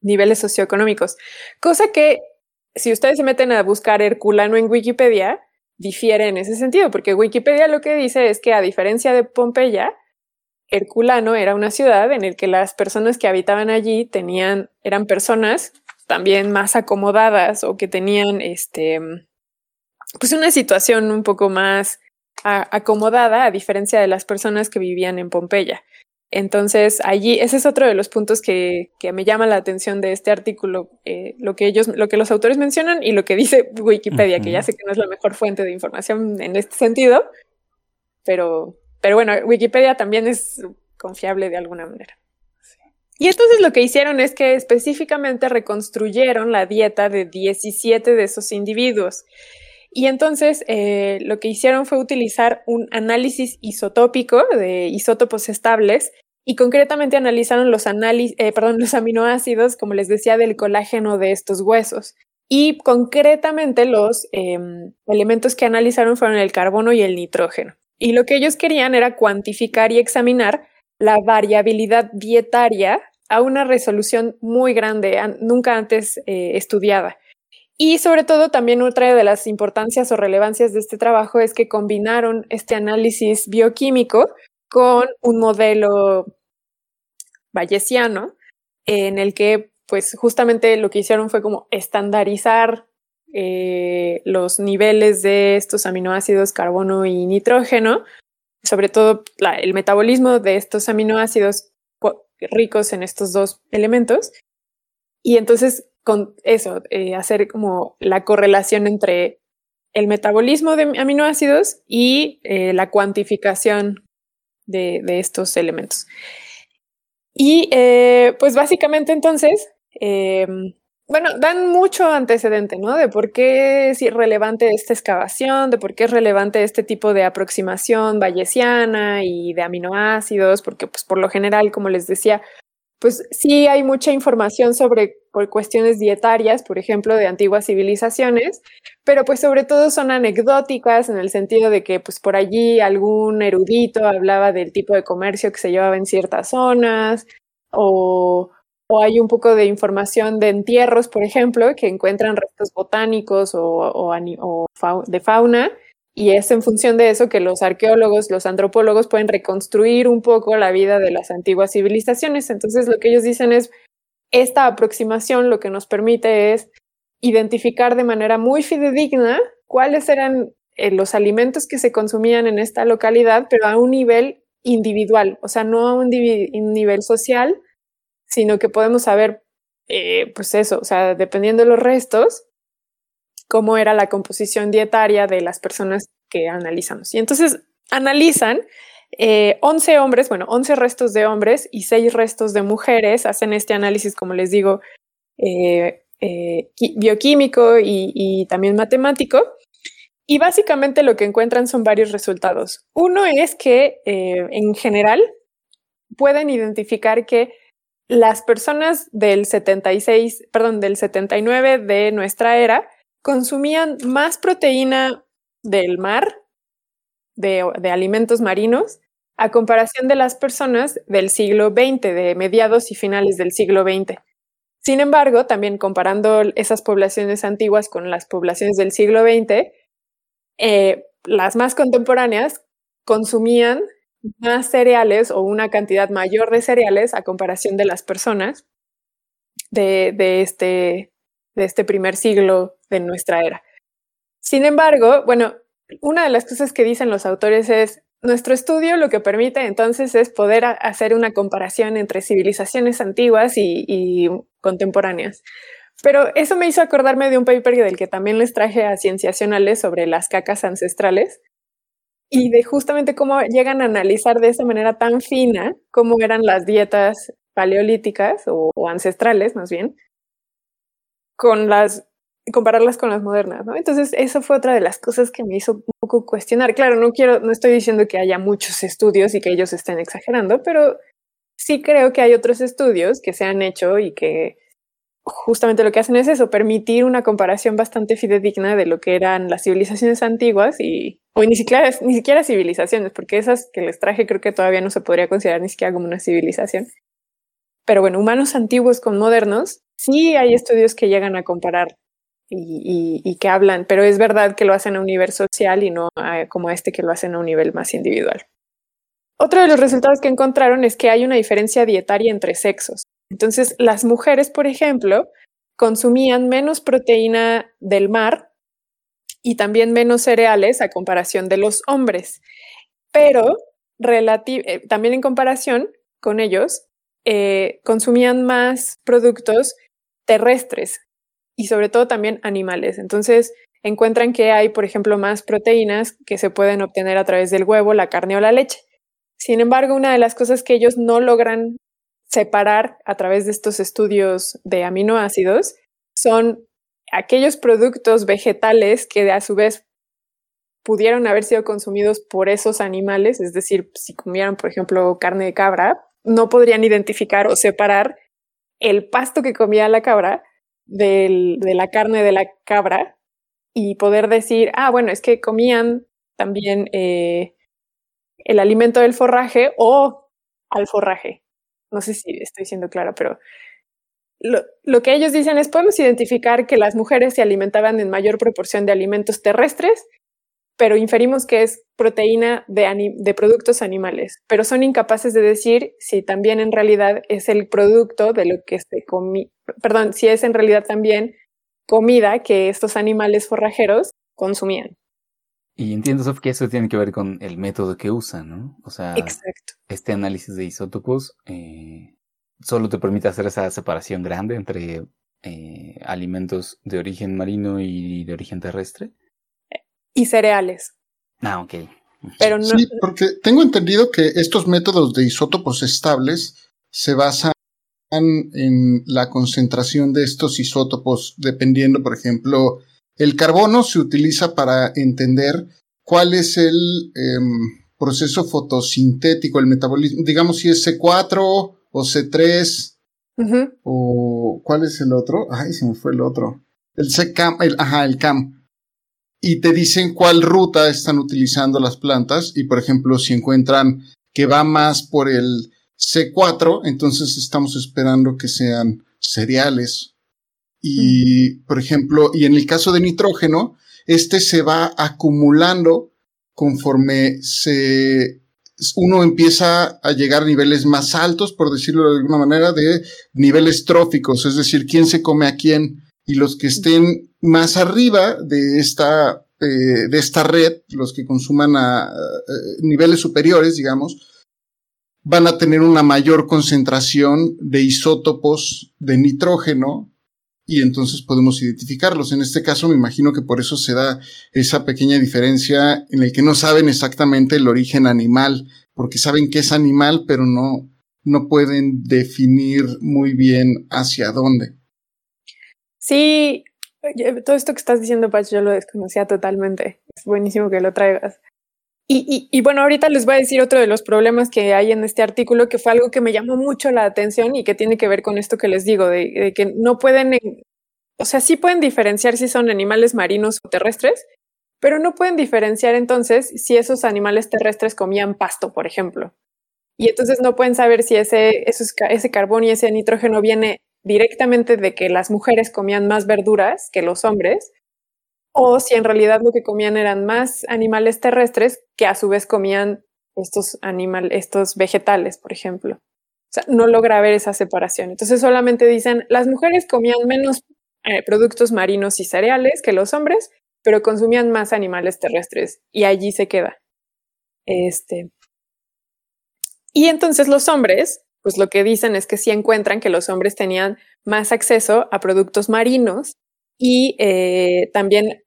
niveles socioeconómicos, cosa que si ustedes se meten a buscar Herculano en Wikipedia, difiere en ese sentido, porque Wikipedia lo que dice es que a diferencia de Pompeya, Herculano era una ciudad en la que las personas que habitaban allí tenían, eran personas también más acomodadas o que tenían este, pues una situación un poco más acomodada a diferencia de las personas que vivían en Pompeya. Entonces, allí, ese es otro de los puntos que, me llama la atención de este artículo, eh, lo que ellos, lo que los autores mencionan y lo que dice Wikipedia, que ya sé que no es la mejor fuente de información en este sentido, pero, pero bueno, Wikipedia también es confiable de alguna manera. Y entonces lo que hicieron es que específicamente reconstruyeron la dieta de 17 de esos individuos. Y entonces eh, lo que hicieron fue utilizar un análisis isotópico de isótopos estables y concretamente analizaron los, eh, perdón, los aminoácidos, como les decía, del colágeno de estos huesos. Y concretamente los em, elementos que analizaron fueron el carbono y el nitrógeno. Y lo que ellos querían era cuantificar y examinar la variabilidad dietaria a una resolución muy grande, nunca antes eh, estudiada. Y sobre todo también otra de las importancias o relevancias de este trabajo es que combinaron este análisis bioquímico con un modelo bayesiano en el que pues justamente lo que hicieron fue como estandarizar eh, los niveles de estos aminoácidos carbono y nitrógeno, sobre todo el metabolismo de estos aminoácidos ricos en estos dos elementos. Y entonces con eso, eh, hacer como la correlación entre el metabolismo de aminoácidos y eh, la cuantificación de, estos elementos. Y eh, pues básicamente entonces, bueno, dan mucho antecedente, ¿no? De por qué es relevante esta excavación, de por qué es relevante este tipo de aproximación bayesiana y de aminoácidos, porque pues por lo general, como les decía, pues sí hay mucha información sobre cuestiones dietarias, por ejemplo, de antiguas civilizaciones, pero pues sobre todo son anecdóticas en el sentido de que pues por allí algún erudito hablaba del tipo de comercio que se llevaba en ciertas zonas o, hay un poco de información de entierros, por ejemplo, que encuentran restos botánicos o de fauna y es en función de eso que los arqueólogos, los antropólogos pueden reconstruir un poco la vida de las antiguas civilizaciones. Entonces lo que ellos dicen es, esta aproximación lo que nos permite es identificar de manera muy fidedigna cuáles eran eh, los alimentos que se consumían en esta localidad, pero a un nivel individual, o sea, no a un, nivel social, sino que podemos saber, eh, pues eso, o sea, dependiendo de los restos, cómo era la composición dietaria de las personas que analizamos. Y entonces analizan 11 eh, hombres, bueno, 11 restos de hombres y 6 restos de mujeres, hacen este análisis, como les digo, eh, eh, bioquímico y, también matemático. Y básicamente lo que encuentran son varios resultados. Uno es que en general pueden identificar que las personas del 76, perdón, del 79 de nuestra era consumían más proteína del mar, de, alimentos marinos, a comparación de las personas del siglo XX, de mediados y finales del siglo XX. Sin embargo, también comparando esas poblaciones antiguas con las poblaciones del siglo XX, eh, las más contemporáneas consumían más cereales o una cantidad mayor de cereales a comparación de las personas de, este, de este primer siglo de nuestra era. Sin embargo, bueno, una de las cosas que dicen los autores es, nuestro estudio lo que permite entonces es poder hacer una comparación entre civilizaciones antiguas y, contemporáneas. Pero eso me hizo acordarme de un paper del que también les traje a Cienciacionales sobre las cacas ancestrales y de justamente cómo llegan a analizar de esa manera tan fina cómo eran las dietas paleolíticas o ancestrales más bien, con las compararlas con las modernas, ¿no? Entonces, eso fue otra de las cosas que me hizo un poco cuestionar. Claro, no quiero, no estoy diciendo que haya muchos estudios y que ellos estén exagerando, pero sí creo que hay otros estudios que se han hecho y que justamente lo que hacen es eso, permitir una comparación bastante fidedigna de lo que eran las civilizaciones antiguas y, o ni siquiera, ni siquiera civilizaciones, porque esas que les traje creo que todavía no se podría considerar ni siquiera como una civilización. Pero bueno, humanos antiguos con modernos, sí hay estudios que llegan a comparar y, que hablan, pero es verdad que lo hacen a un nivel social y no como este que lo hacen a un nivel más individual. Otro de los resultados que encontraron es que hay una diferencia dietaria entre sexos. Entonces, las mujeres, por ejemplo, consumían menos proteína del mar y también menos cereales a comparación de los hombres, pero eh, también en comparación con ellos, eh, consumían más productos terrestres y sobre todo también animales. Entonces encuentran que hay, por ejemplo, más proteínas que se pueden obtener a través del huevo, la carne o la leche. Sin embargo, una de las cosas que ellos no logran separar a través de estos estudios de aminoácidos son aquellos productos vegetales que a su vez pudieron haber sido consumidos por esos animales, es decir, si comieran, por ejemplo, carne de cabra, no podrían identificar o separar el pasto que comía la cabra de la carne de la cabra y poder decir, ah, bueno, es que comían también eh, el alimento del forraje o al forraje. No sé si estoy siendo clara, pero lo, lo, que ellos dicen es, podemos identificar que las mujeres se alimentaban en mayor proporción de alimentos terrestres pero inferimos que es proteína de, de, productos animales, pero son incapaces de decir si también en realidad es el producto de lo que se comí, perdón, si es en realidad también comida que estos animales forrajeros consumían. Y entiendo, Sof, que eso tiene que ver con el método que usan, ¿no? O sea, Exacto. este análisis de isótopos eh, solo te permite hacer esa separación grande entre eh, alimentos de origen marino y de origen terrestre y cereales. Ah, ok. Pero no... Sí, porque tengo entendido que estos métodos de isótopos estables se basan en la concentración de estos isótopos, dependiendo, por ejemplo, el carbono se utiliza para entender cuál es el em, proceso fotosintético, el metabolismo, digamos si es C4 o C3, o cuál es el otro, ay, se me fue el otro, el C-CAM, el, ajá, el CAM. Y te dicen cuál ruta están utilizando las plantas. Y por ejemplo si encuentran que va más por el C4, entonces estamos esperando que sean cereales. Y por ejemplo, y en el caso de nitrógeno, este se va acumulando conforme se uno empieza a llegar a niveles más altos, por decirlo de alguna manera, de niveles tróficos, es decir, quién se come a quién. Y los que estén más arriba de esta, eh, de esta red, los que consuman a eh, niveles superiores, digamos, van a tener una mayor concentración de isótopos de nitrógeno y entonces podemos identificarlos. En este caso me imagino que por eso se da esa pequeña diferencia en el que no saben exactamente el origen animal, porque saben que es animal, pero no, no pueden definir muy bien hacia dónde. Sí, todo esto que estás diciendo, Pach, yo lo desconocía totalmente. Es buenísimo que lo traigas. Y, bueno, ahorita les voy a decir otro de los problemas que hay en este artículo, que fue algo que me llamó mucho la atención y que tiene que ver con esto que les digo, de, que no pueden, o sea, sí pueden diferenciar si son animales marinos o terrestres, pero no pueden diferenciar entonces si esos animales terrestres comían pasto, por ejemplo. Y entonces no pueden saber si ese, ese carbón y ese nitrógeno viene directamente de que las mujeres comían más verduras que los hombres, o si en realidad lo que comían eran más animales terrestres que a su vez comían estos estos vegetales, por ejemplo. O sea, no logra ver esa separación. Entonces solamente dicen, las mujeres comían menos eh, productos marinos y cereales que los hombres, pero consumían más animales terrestres y allí se queda. Este. Y entonces los hombres pues lo que dicen es que sí encuentran que los hombres tenían más acceso a productos marinos y eh, también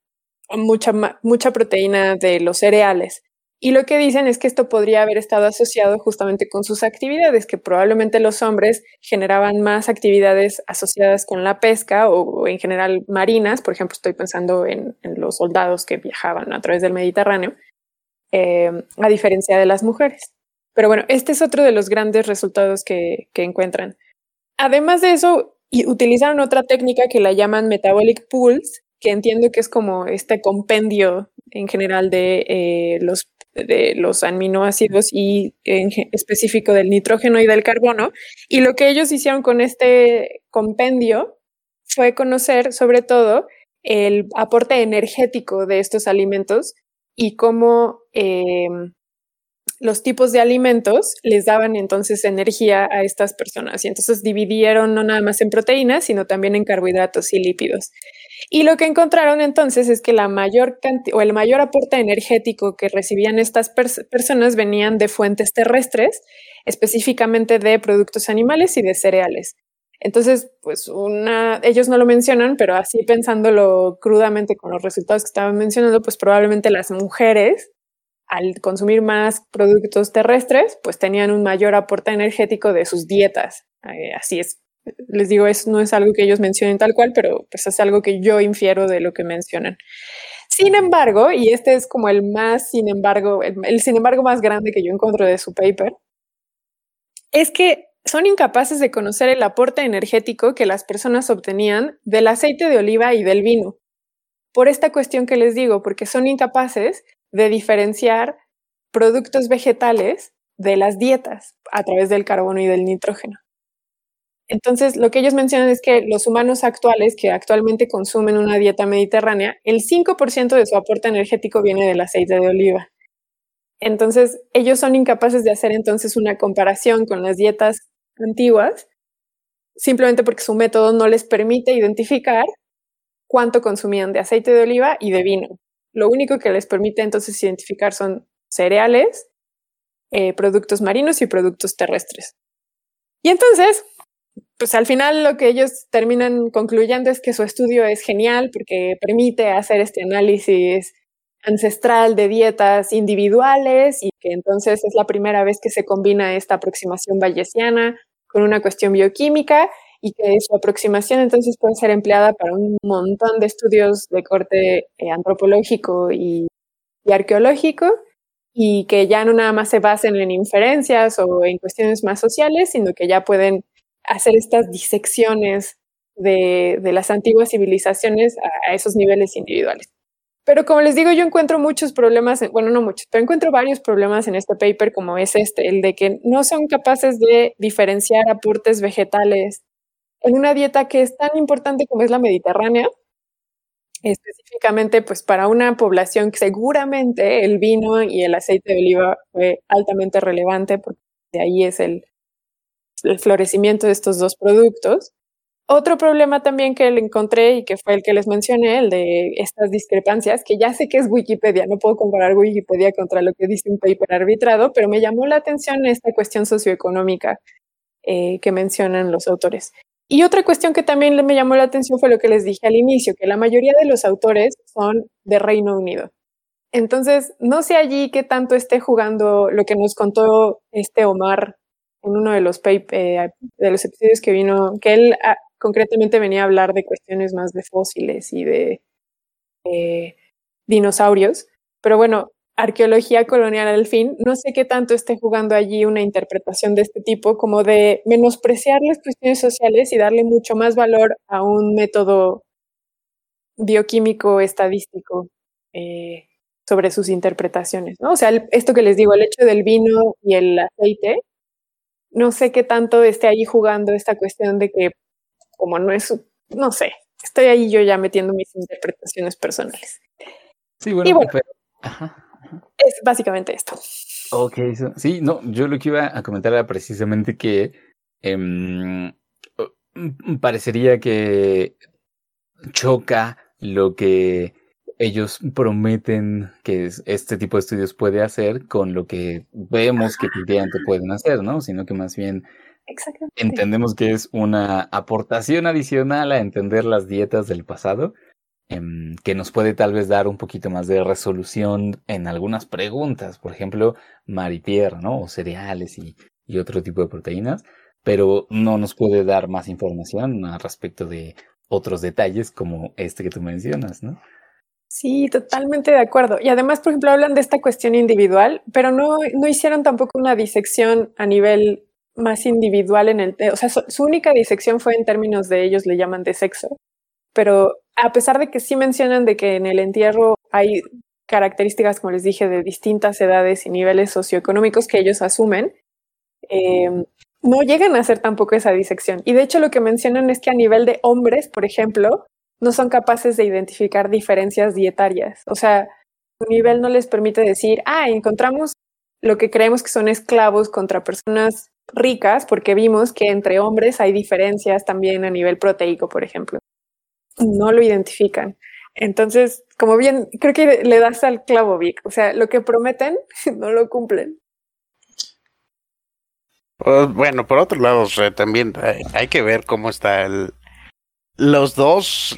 mucha, mucha proteína de los cereales. Y lo que dicen es que esto podría haber estado asociado justamente con sus actividades, que probablemente los hombres generaban más actividades asociadas con la pesca o, en general marinas. Por ejemplo, estoy pensando en, los soldados que viajaban a través del Mediterráneo, eh, a diferencia de las mujeres. Pero bueno, este es otro de los grandes resultados que, encuentran. Además de eso, utilizaron otra técnica que la llaman Metabolic Pools, que entiendo que es como este compendio en general de, eh, los, de los aminoácidos y en específico del nitrógeno y del carbono. Y lo que ellos hicieron con este compendio fue conocer sobre todo el aporte energético de estos alimentos y cómo em, los tipos de alimentos les daban entonces energía a estas personas y entonces dividieron no nada más en proteínas, sino también en carbohidratos y lípidos. Y lo que encontraron entonces es que la mayor o el mayor aporte energético que recibían estas personas venían de fuentes terrestres, específicamente de productos animales y de cereales. Entonces, pues una, ellos no lo mencionan, pero así pensándolo crudamente con los resultados que estaban mencionando, pues probablemente las mujeres al consumir más productos terrestres, pues tenían un mayor aporte energético de sus dietas. Eh, así es. Les digo, eso no es algo que ellos mencionen tal cual, pero pues es algo que yo infiero de lo que mencionan. Sin embargo, y este es como el más, sin embargo, el sin embargo más grande que yo encuentro de su paper, es que son incapaces de conocer el aporte energético que las personas obtenían del aceite de oliva y del vino. Por esta cuestión que les digo, porque son incapaces de diferenciar productos vegetales de las dietas a través del carbono y del nitrógeno. Entonces, lo que ellos mencionan es que los humanos actuales, que actualmente consumen una dieta mediterránea, el 5% de su aporte energético viene del aceite de oliva. Entonces, ellos son incapaces de hacer entonces una comparación con las dietas antiguas, simplemente porque su método no les permite identificar cuánto consumían de aceite de oliva y de vino. Lo único que les permite entonces identificar son cereales, eh, productos marinos y productos terrestres. Y entonces, pues al final lo que ellos terminan concluyendo es que su estudio es genial porque permite hacer este análisis ancestral de dietas individuales y que entonces es la primera vez que se combina esta aproximación bayesiana con una cuestión bioquímica y que su aproximación entonces puede ser empleada para un montón de estudios de corte eh, antropológico y, arqueológico y que ya no nada más se basen en inferencias o en cuestiones más sociales, sino que ya pueden hacer estas disecciones de, las antiguas civilizaciones a, esos niveles individuales. Pero como les digo, yo encuentro muchos problemas, bueno, no muchos, pero encuentro varios problemas en este paper, como es este, el de que no son capaces de diferenciar aportes vegetales en una dieta que es tan importante como es la mediterránea, específicamente pues para una población que seguramente el vino y el aceite de oliva fue altamente relevante porque de ahí es el, el florecimiento de estos dos productos. Otro problema también que le encontré y que fue el que les mencioné, el de estas discrepancias, que ya sé que es Wikipedia, no puedo comparar Wikipedia contra lo que dice un paper arbitrado, pero me llamó la atención esta cuestión socioeconómica eh, que mencionan los autores. Y otra cuestión que también me llamó la atención fue lo que les dije al inicio, que la mayoría de los autores son de Reino Unido. Entonces, no sé allí qué tanto esté jugando lo que nos contó este Omar en uno de los, eh, de los episodios que vino, que él ah, concretamente venía a hablar de cuestiones más de fósiles y de eh, dinosaurios. Pero bueno, arqueología colonial al fin, no sé qué tanto esté jugando allí una interpretación de este tipo, como de menospreciar las cuestiones sociales y darle mucho más valor a un método bioquímico estadístico eh, sobre sus interpretaciones, ¿no? O sea, esto que les digo, el hecho del vino y el aceite, no sé qué tanto esté ahí jugando esta cuestión de que, como no es, no sé, estoy ahí yo ya metiendo mis interpretaciones personales. Sí, bueno, ajá. Es básicamente esto. Ok, sí, no, yo lo que iba a comentar era precisamente que em, parecería que choca lo que ellos prometen que este tipo de estudios puede hacer con lo que vemos que efectivamente pueden hacer, ¿no? Sino que más bien entendemos que es una aportación adicional a entender las dietas del pasado Em, que nos puede tal vez dar un poquito más de resolución en algunas preguntas, por ejemplo, maripierre, ¿no? O cereales y, y otro tipo de proteínas, pero no nos puede dar más información al respecto de otros detalles como este que tú mencionas, ¿no? Sí, totalmente de acuerdo. Y además, por ejemplo, hablan de esta cuestión individual, pero no, no hicieron tampoco una disección a nivel más individual en el, o sea, su única disección fue en términos de ellos le llaman de sexo, pero a pesar de que sí mencionan de que en el entierro hay características, como les dije, de distintas edades y niveles socioeconómicos que ellos asumen, em, no llegan a hacer tampoco esa disección. Y de hecho lo que mencionan es que a nivel de hombres, por ejemplo, no son capaces de identificar diferencias dietarias. O sea, su nivel no les permite decir, ah, encontramos lo que creemos que son esclavos contra personas ricas, porque vimos que entre hombres hay diferencias también a nivel proteico, por ejemplo. No lo identifican. Entonces, como bien, creo que le das al clavo, Vic. O sea, lo que prometen no lo cumplen. Pues, bueno, por otro lado, también hay, que ver cómo está el, los dos,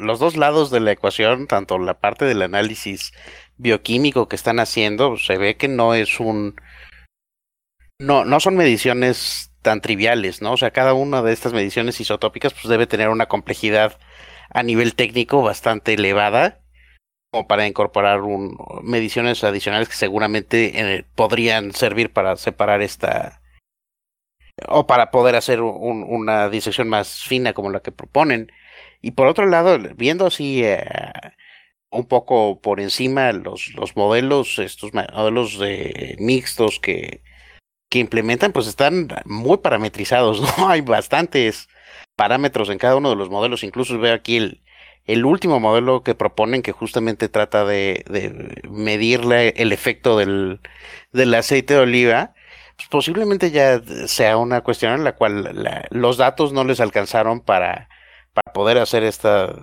los dos lados de la ecuación, tanto la parte del análisis bioquímico que están haciendo, se ve que no es un, no, no son mediciones tan triviales, ¿no? O sea, cada una de estas mediciones isotópicas, pues debe tener una complejidad a nivel técnico bastante elevada como para incorporar un, mediciones adicionales que seguramente eh, podrían servir para separar esta o para poder hacer una disección más fina como la que proponen. Y por otro lado, viendo así eh, un poco por encima los, los modelos, estos modelos de mixtos que, que implementan, pues están muy parametrizados, ¿no? Hay bastantes parámetros en cada uno de los modelos. Incluso veo aquí el, el último modelo que proponen que justamente trata de, de medir el efecto del, del, aceite de oliva, pues posiblemente ya sea una cuestión en la cual los datos no les alcanzaron para, para poder hacer esta,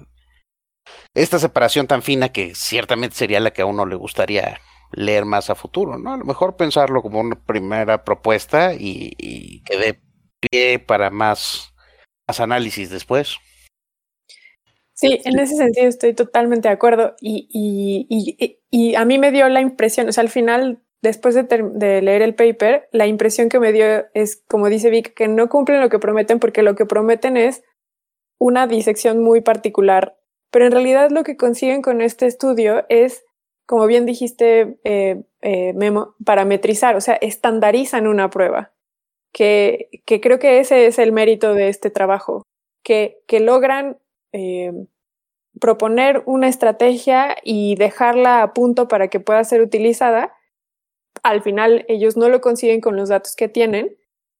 esta separación tan fina que ciertamente sería la que a uno le gustaría leer más a futuro, ¿no? A lo mejor pensarlo como una primera propuesta y, y que dé pie para más, más análisis después. Sí, en ese sentido estoy totalmente de acuerdo y, y, y, a mí me dio la impresión, o sea, al final, después de, leer el paper, la impresión que me dio es, como dice Vic, que no cumplen lo que prometen porque lo que prometen es una disección muy particular, pero en realidad lo que consiguen con este estudio es, como bien dijiste, eh, eh, Memo, parametrizar, o sea, estandarizan una prueba, que, creo que ese es el mérito de este trabajo, que, que logran eh, proponer una estrategia y dejarla a punto para que pueda ser utilizada. Al final ellos no lo consiguen con los datos que tienen,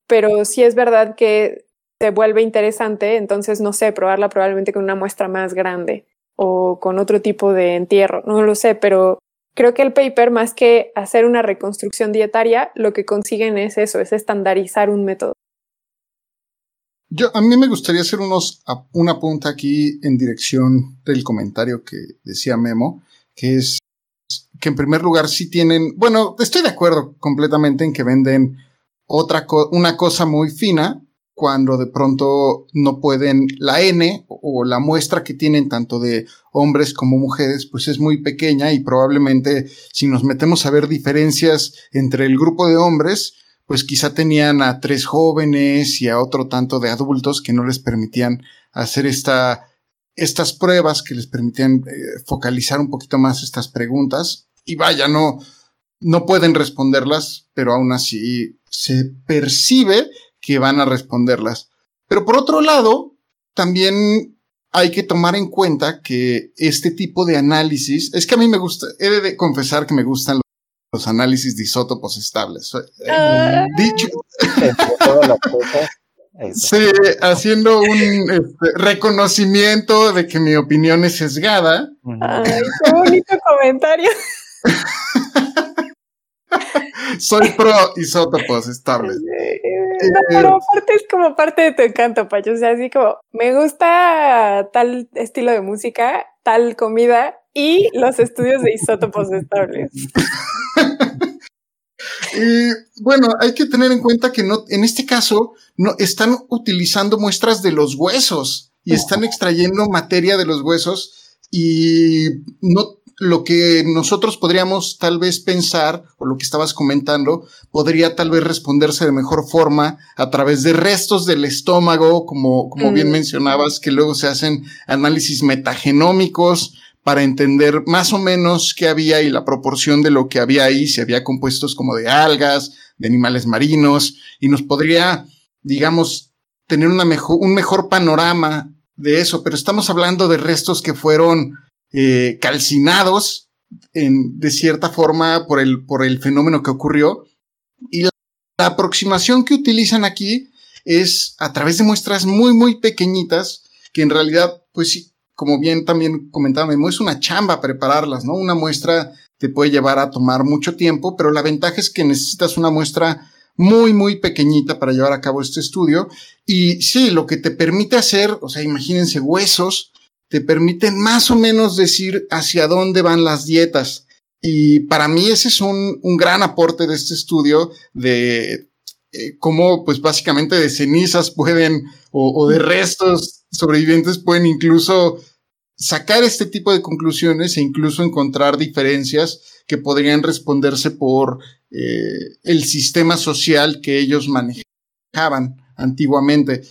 pero sí es verdad que se vuelve interesante, entonces no sé, probarla probablemente con una muestra más grande o con otro tipo de entierro, no lo sé, pero creo que el paper, más que hacer una reconstrucción dietaria, lo que consiguen es eso, es estandarizar un método. Yo, a mí me gustaría hacer unos, una punta aquí en dirección del comentario que decía Memo, que es que en primer lugar sí tienen, bueno, estoy de acuerdo completamente en que venden otra una cosa muy fina cuando de pronto no pueden la N o la muestra que tienen tanto de hombres como mujeres pues es muy pequeña y probablemente si nos metemos a ver diferencias entre el grupo de hombres pues quizá tenían a tres jóvenes y a otro tanto de adultos que no les permitían hacer esta, estas pruebas, que les permitían eh, focalizar un poquito más estas preguntas. Y vaya, no, no pueden responderlas, pero aún así se percibe que van a responderlas. Pero por otro lado, también hay que tomar en cuenta que este tipo de análisis, es que a mí me gusta, he de confesar que me gustan los análisis de isótopos estables. Eh, ah. Sí, haciendo un este, reconocimiento de que mi opinión es sesgada. Ay, qué bonito comentario. Soy pro isótopos estables. No, pero aparte es como parte de tu encanto, Pacho. O sea, así como me gusta tal estilo de música, tal comida y los estudios de isótopos estables. Y bueno, hay que tener en cuenta que no, en este caso, no están utilizando muestras de los huesos y están extrayendo materia de los huesos y no lo que nosotros podríamos tal vez pensar, o lo que estabas comentando, podría tal vez responderse de mejor forma a través de restos del estómago, como, como bien mencionabas, que luego se hacen análisis metagenómicos, para entender más o menos qué había y la proporción de lo que había ahí, si había compuestos como de algas, de animales marinos, y nos podría, digamos, tener una mejor, un mejor panorama de eso, pero estamos hablando de restos que fueron eh, calcinados de cierta forma por el, por el fenómeno que ocurrió. Y la, la aproximación que utilizan aquí es a través de muestras muy, muy pequeñitas, que en realidad, pues sí, como bien también comentaba es una chamba prepararlas, ¿no? Una muestra te puede llevar a tomar mucho tiempo, pero la ventaja es que necesitas una muestra muy, muy pequeñita para llevar a cabo este estudio. Y sí, lo que te permite hacer, o sea, imagínense huesos, te permiten más o menos decir hacia dónde van las dietas. Y para mí ese es un, un gran aporte de este estudio de eh, cómo, pues básicamente de cenizas pueden, o de restos sobrevivientes pueden incluso sacar este tipo de conclusiones e incluso encontrar diferencias que podrían responderse por eh, el sistema social que ellos manejaban antiguamente.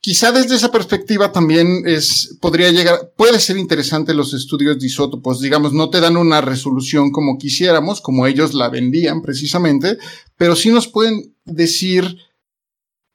Quizá desde esa perspectiva también es, podría llegar, puede ser interesante los estudios de isótopos, digamos, no te dan una resolución como quisiéramos, como ellos la vendían precisamente, pero sí nos pueden decir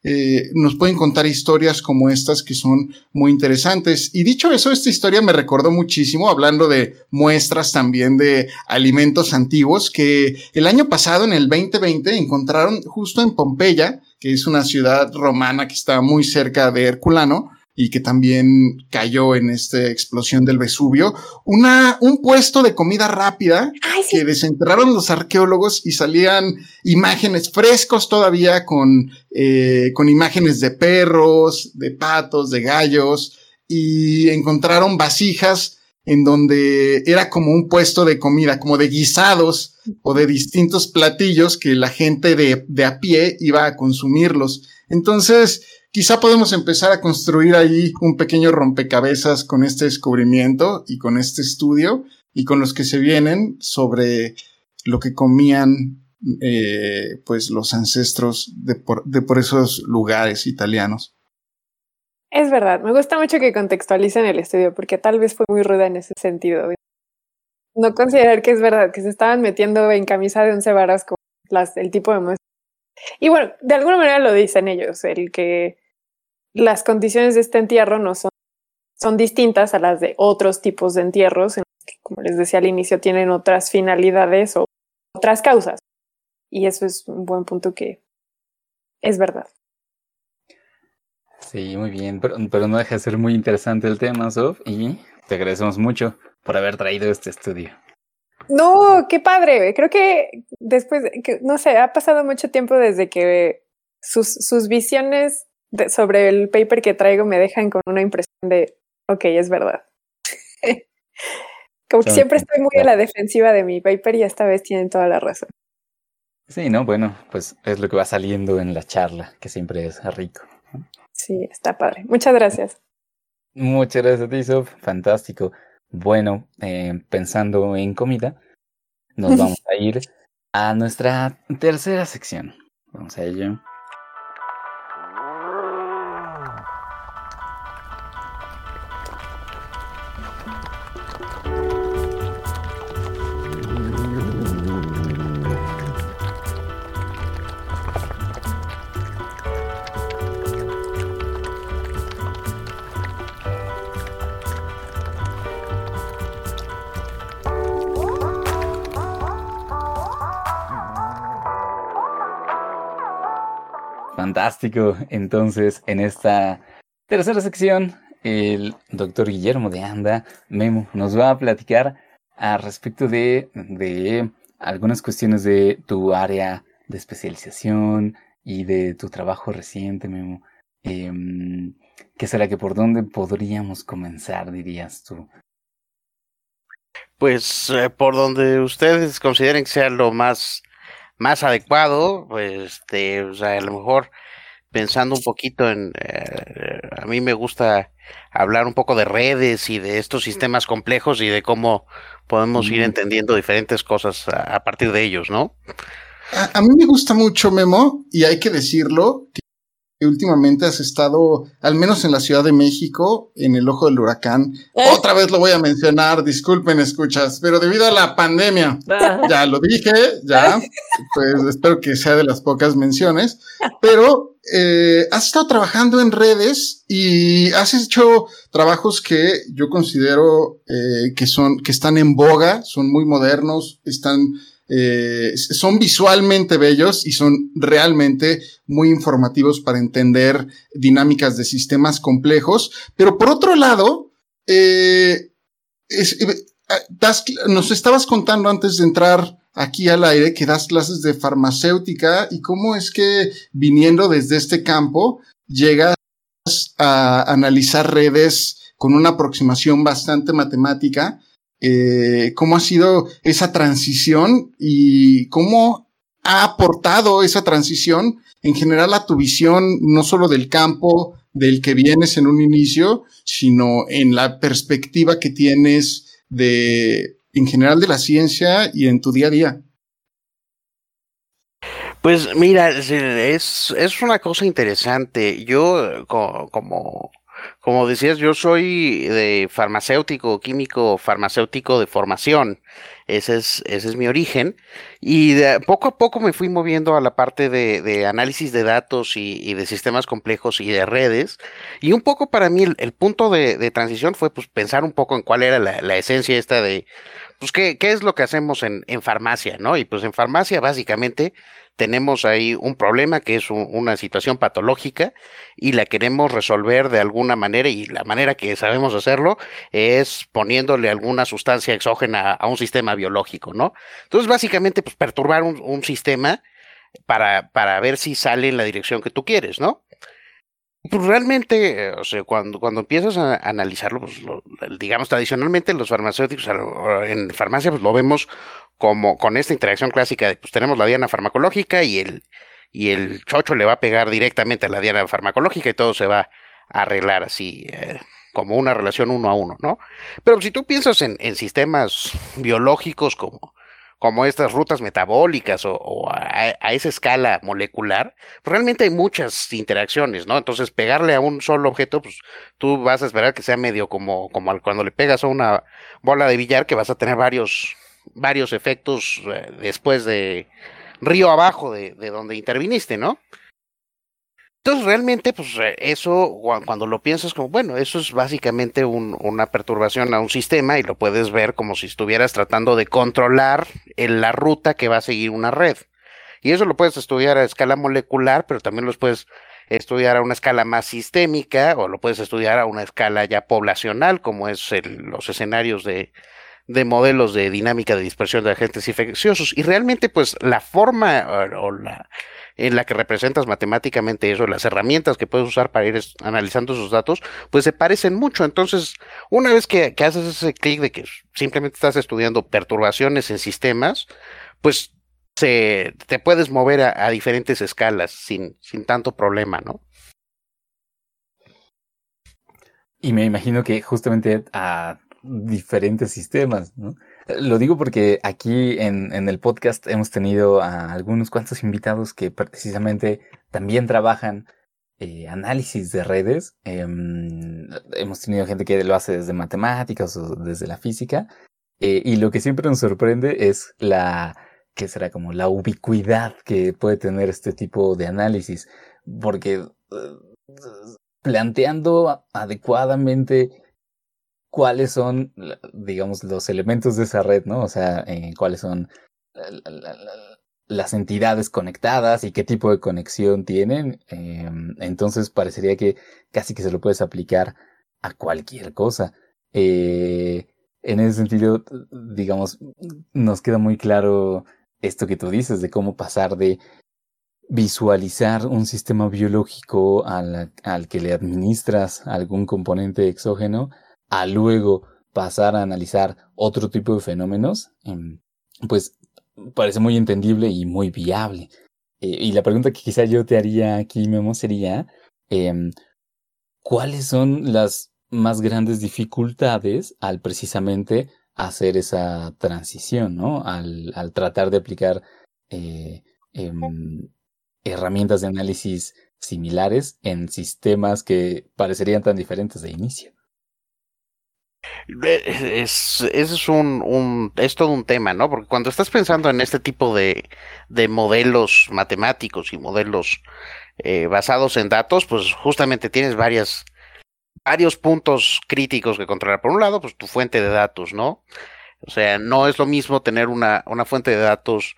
eh, nos pueden contar historias como estas que son muy interesantes. Y dicho eso, esta historia me recordó muchísimo, hablando de muestras también de alimentos antiguos, que el año pasado, en el 2020, encontraron justo en Pompeya, que es una ciudad romana que está muy cerca de Herculano, y que también cayó en esta explosión del Vesubio, una, un puesto de comida rápida que desenterraron los arqueólogos y salían imágenes frescos todavía con, eh, con imágenes de perros, de patos, de gallos y encontraron vasijas en donde era como un puesto de comida, como de guisados o de distintos platillos que la gente de, de a pie iba a consumirlos. Entonces, Quizá podemos empezar a construir ahí un pequeño rompecabezas con este descubrimiento y con este estudio y con los que se vienen sobre lo que comían eh, pues los ancestros de por, esos lugares italianos. Es verdad, me gusta mucho que contextualicen el estudio porque tal vez fue muy ruda en ese sentido. No considerar que es verdad, que se estaban metiendo en camisa de once varas con el tipo de muestra. Y bueno, de alguna manera lo dicen ellos, el que las condiciones de este entierro no son, son distintas a las de otros tipos de entierros, en que, como les decía al inicio, tienen otras finalidades o otras causas. Y eso es un buen punto que es verdad. Sí, muy bien, pero, pero no deja de ser muy interesante el tema, Sof, y te agradecemos mucho por haber traído este estudio. No, qué padre. Creo que después, que, no sé, ha pasado mucho tiempo desde que sus, sus visiones sobre el paper que traigo me dejan con una impresión de, ok, es verdad. Como que siempre estoy muy a la defensiva de mi paper y esta vez tienen toda la razón. Sí, no, bueno, pues es lo que va saliendo en la charla, que siempre es rico. Sí, está padre. Muchas gracias. Muchas gracias a ti, Sof. Fantástico. Bueno, eh, pensando en comida, nos vamos a ir a nuestra tercera sección. Vamos a ello. Fantástico. Entonces, en esta tercera sección, el doctor Guillermo de Anda, Memo, nos va a platicar a respecto de, de algunas cuestiones de tu área de especialización y de tu trabajo reciente, Memo. Eh, ¿Qué será que por dónde podríamos comenzar, dirías tú? Pues eh, por donde ustedes consideren que sea lo más más adecuado, pues, este, o sea, a lo mejor pensando un poquito en, eh, a mí me gusta hablar un poco de redes y de estos sistemas complejos y de cómo podemos ir entendiendo diferentes cosas a, partir de ellos, ¿no? A, a, mí me gusta mucho, Memo, y hay que decirlo, que últimamente has estado, al menos en la Ciudad de México, en el ojo del huracán. ¿Eh? Otra vez lo voy a mencionar, disculpen, escuchas, pero debido a la pandemia, ah. ya lo dije, ya, pues espero que sea de las pocas menciones, pero eh, has estado trabajando en redes y has hecho trabajos que yo considero eh, que son, que están en boga, son muy modernos, están eh, son visualmente bellos y son realmente muy informativos para entender dinámicas de sistemas complejos. Pero por otro lado, eh, es, nos estabas contando antes de entrar aquí al aire que das clases de farmacéutica y cómo es que viniendo desde este campo llegas a analizar redes con una aproximación bastante matemática. Eh, ¿Cómo ha sido esa transición y cómo ha aportado esa transición en general a tu visión, no solo del campo del que vienes en un inicio, sino en la perspectiva que tienes de, en general de la ciencia y en tu día a día? Pues mira, es, es una cosa interesante. Yo, como, como decías, yo soy de farmacéutico, químico, farmacéutico de formación. Ese es, ese es mi origen. Y poco a poco me fui moviendo a la parte de, análisis de datos y, de sistemas complejos y de redes. Y un poco para mí el, punto de, de, transición fue pues pensar un poco en cuál era la, la esencia esta de, pues qué, qué es lo que hacemos en, en farmacia, ¿no? Y pues en farmacia básicamente tenemos ahí un problema que es una situación patológica y la queremos resolver de alguna manera y la manera que sabemos hacerlo es poniéndole alguna sustancia exógena a un sistema biológico, ¿no? Entonces, básicamente, pues perturbar un, un sistema para, para ver si sale en la dirección que tú quieres, ¿no? Pues realmente, o sea, cuando, cuando empiezas a analizarlo, pues lo, digamos tradicionalmente los farmacéuticos en farmacia pues lo vemos como con esta interacción clásica pues tenemos la diana farmacológica y el, y el chocho le va a pegar directamente a la diana farmacológica y todo se va a arreglar así, eh, como una relación uno a uno, ¿no? Pero si tú piensas en, en sistemas biológicos como, como estas rutas metabólicas o, a, esa escala molecular, realmente hay muchas interacciones, ¿no? Entonces, pegarle a un solo objeto, pues tú vas a esperar que sea medio como, como cuando le pegas a una bola de billar, que vas a tener varios varios efectos eh, después de río abajo de, de, donde interviniste, ¿no? Entonces realmente, pues eso, cuando lo piensas como, bueno, eso es básicamente un, una perturbación a un sistema y lo puedes ver como si estuvieras tratando de controlar en la ruta que va a seguir una red. Y eso lo puedes estudiar a escala molecular, pero también lo puedes estudiar a una escala más sistémica o lo puedes estudiar a una escala ya poblacional, como es el, los escenarios de, de modelos de dinámica de dispersión de agentes infecciosos. Y realmente, pues, la forma o la en la que representas matemáticamente eso, las herramientas que puedes usar para ir analizando esos datos, pues se parecen mucho. Entonces, una vez que, haces ese clic de que simplemente estás estudiando perturbaciones en sistemas, pues se, te puedes mover a, a diferentes escalas sin, sin tanto problema, ¿no? Y me imagino que justamente a diferentes sistemas, ¿no? Lo digo porque aquí en, el podcast hemos tenido a algunos cuantos invitados que precisamente también trabajan eh, análisis de redes. Eh, hemos tenido gente que lo hace desde matemáticas o desde la física. Eh, y lo que siempre nos sorprende es la, que será como la ubicuidad que puede tener este tipo de análisis. Porque eh, planteando adecuadamente cuáles son, digamos, los elementos de esa red, ¿no? O sea, eh, cuáles son las entidades conectadas y qué tipo de conexión tienen. Eh, entonces parecería que casi que se lo puedes aplicar a cualquier cosa. Eh, en ese sentido, digamos, nos queda muy claro esto que tú dices de cómo pasar de visualizar un sistema biológico al, al que le administras algún componente exógeno a luego pasar a analizar otro tipo de fenómenos, em, pues parece muy entendible y muy viable. Eh, y la pregunta que quizá yo te haría aquí, Memo, sería, eh, ¿cuáles son las más grandes dificultades al precisamente hacer esa transición, ¿no? Al, tratar de aplicar eh, eh, herramientas de análisis similares en sistemas que parecerían tan diferentes de inicio. Es, es, todo un tema, ¿no? Porque cuando estás pensando en este tipo de, de modelos matemáticos y modelos eh, basados en datos, pues justamente tienes varios puntos críticos que controlar. Por un lado, pues tu fuente de datos, ¿no? O sea, no es lo mismo tener una, fuente de datos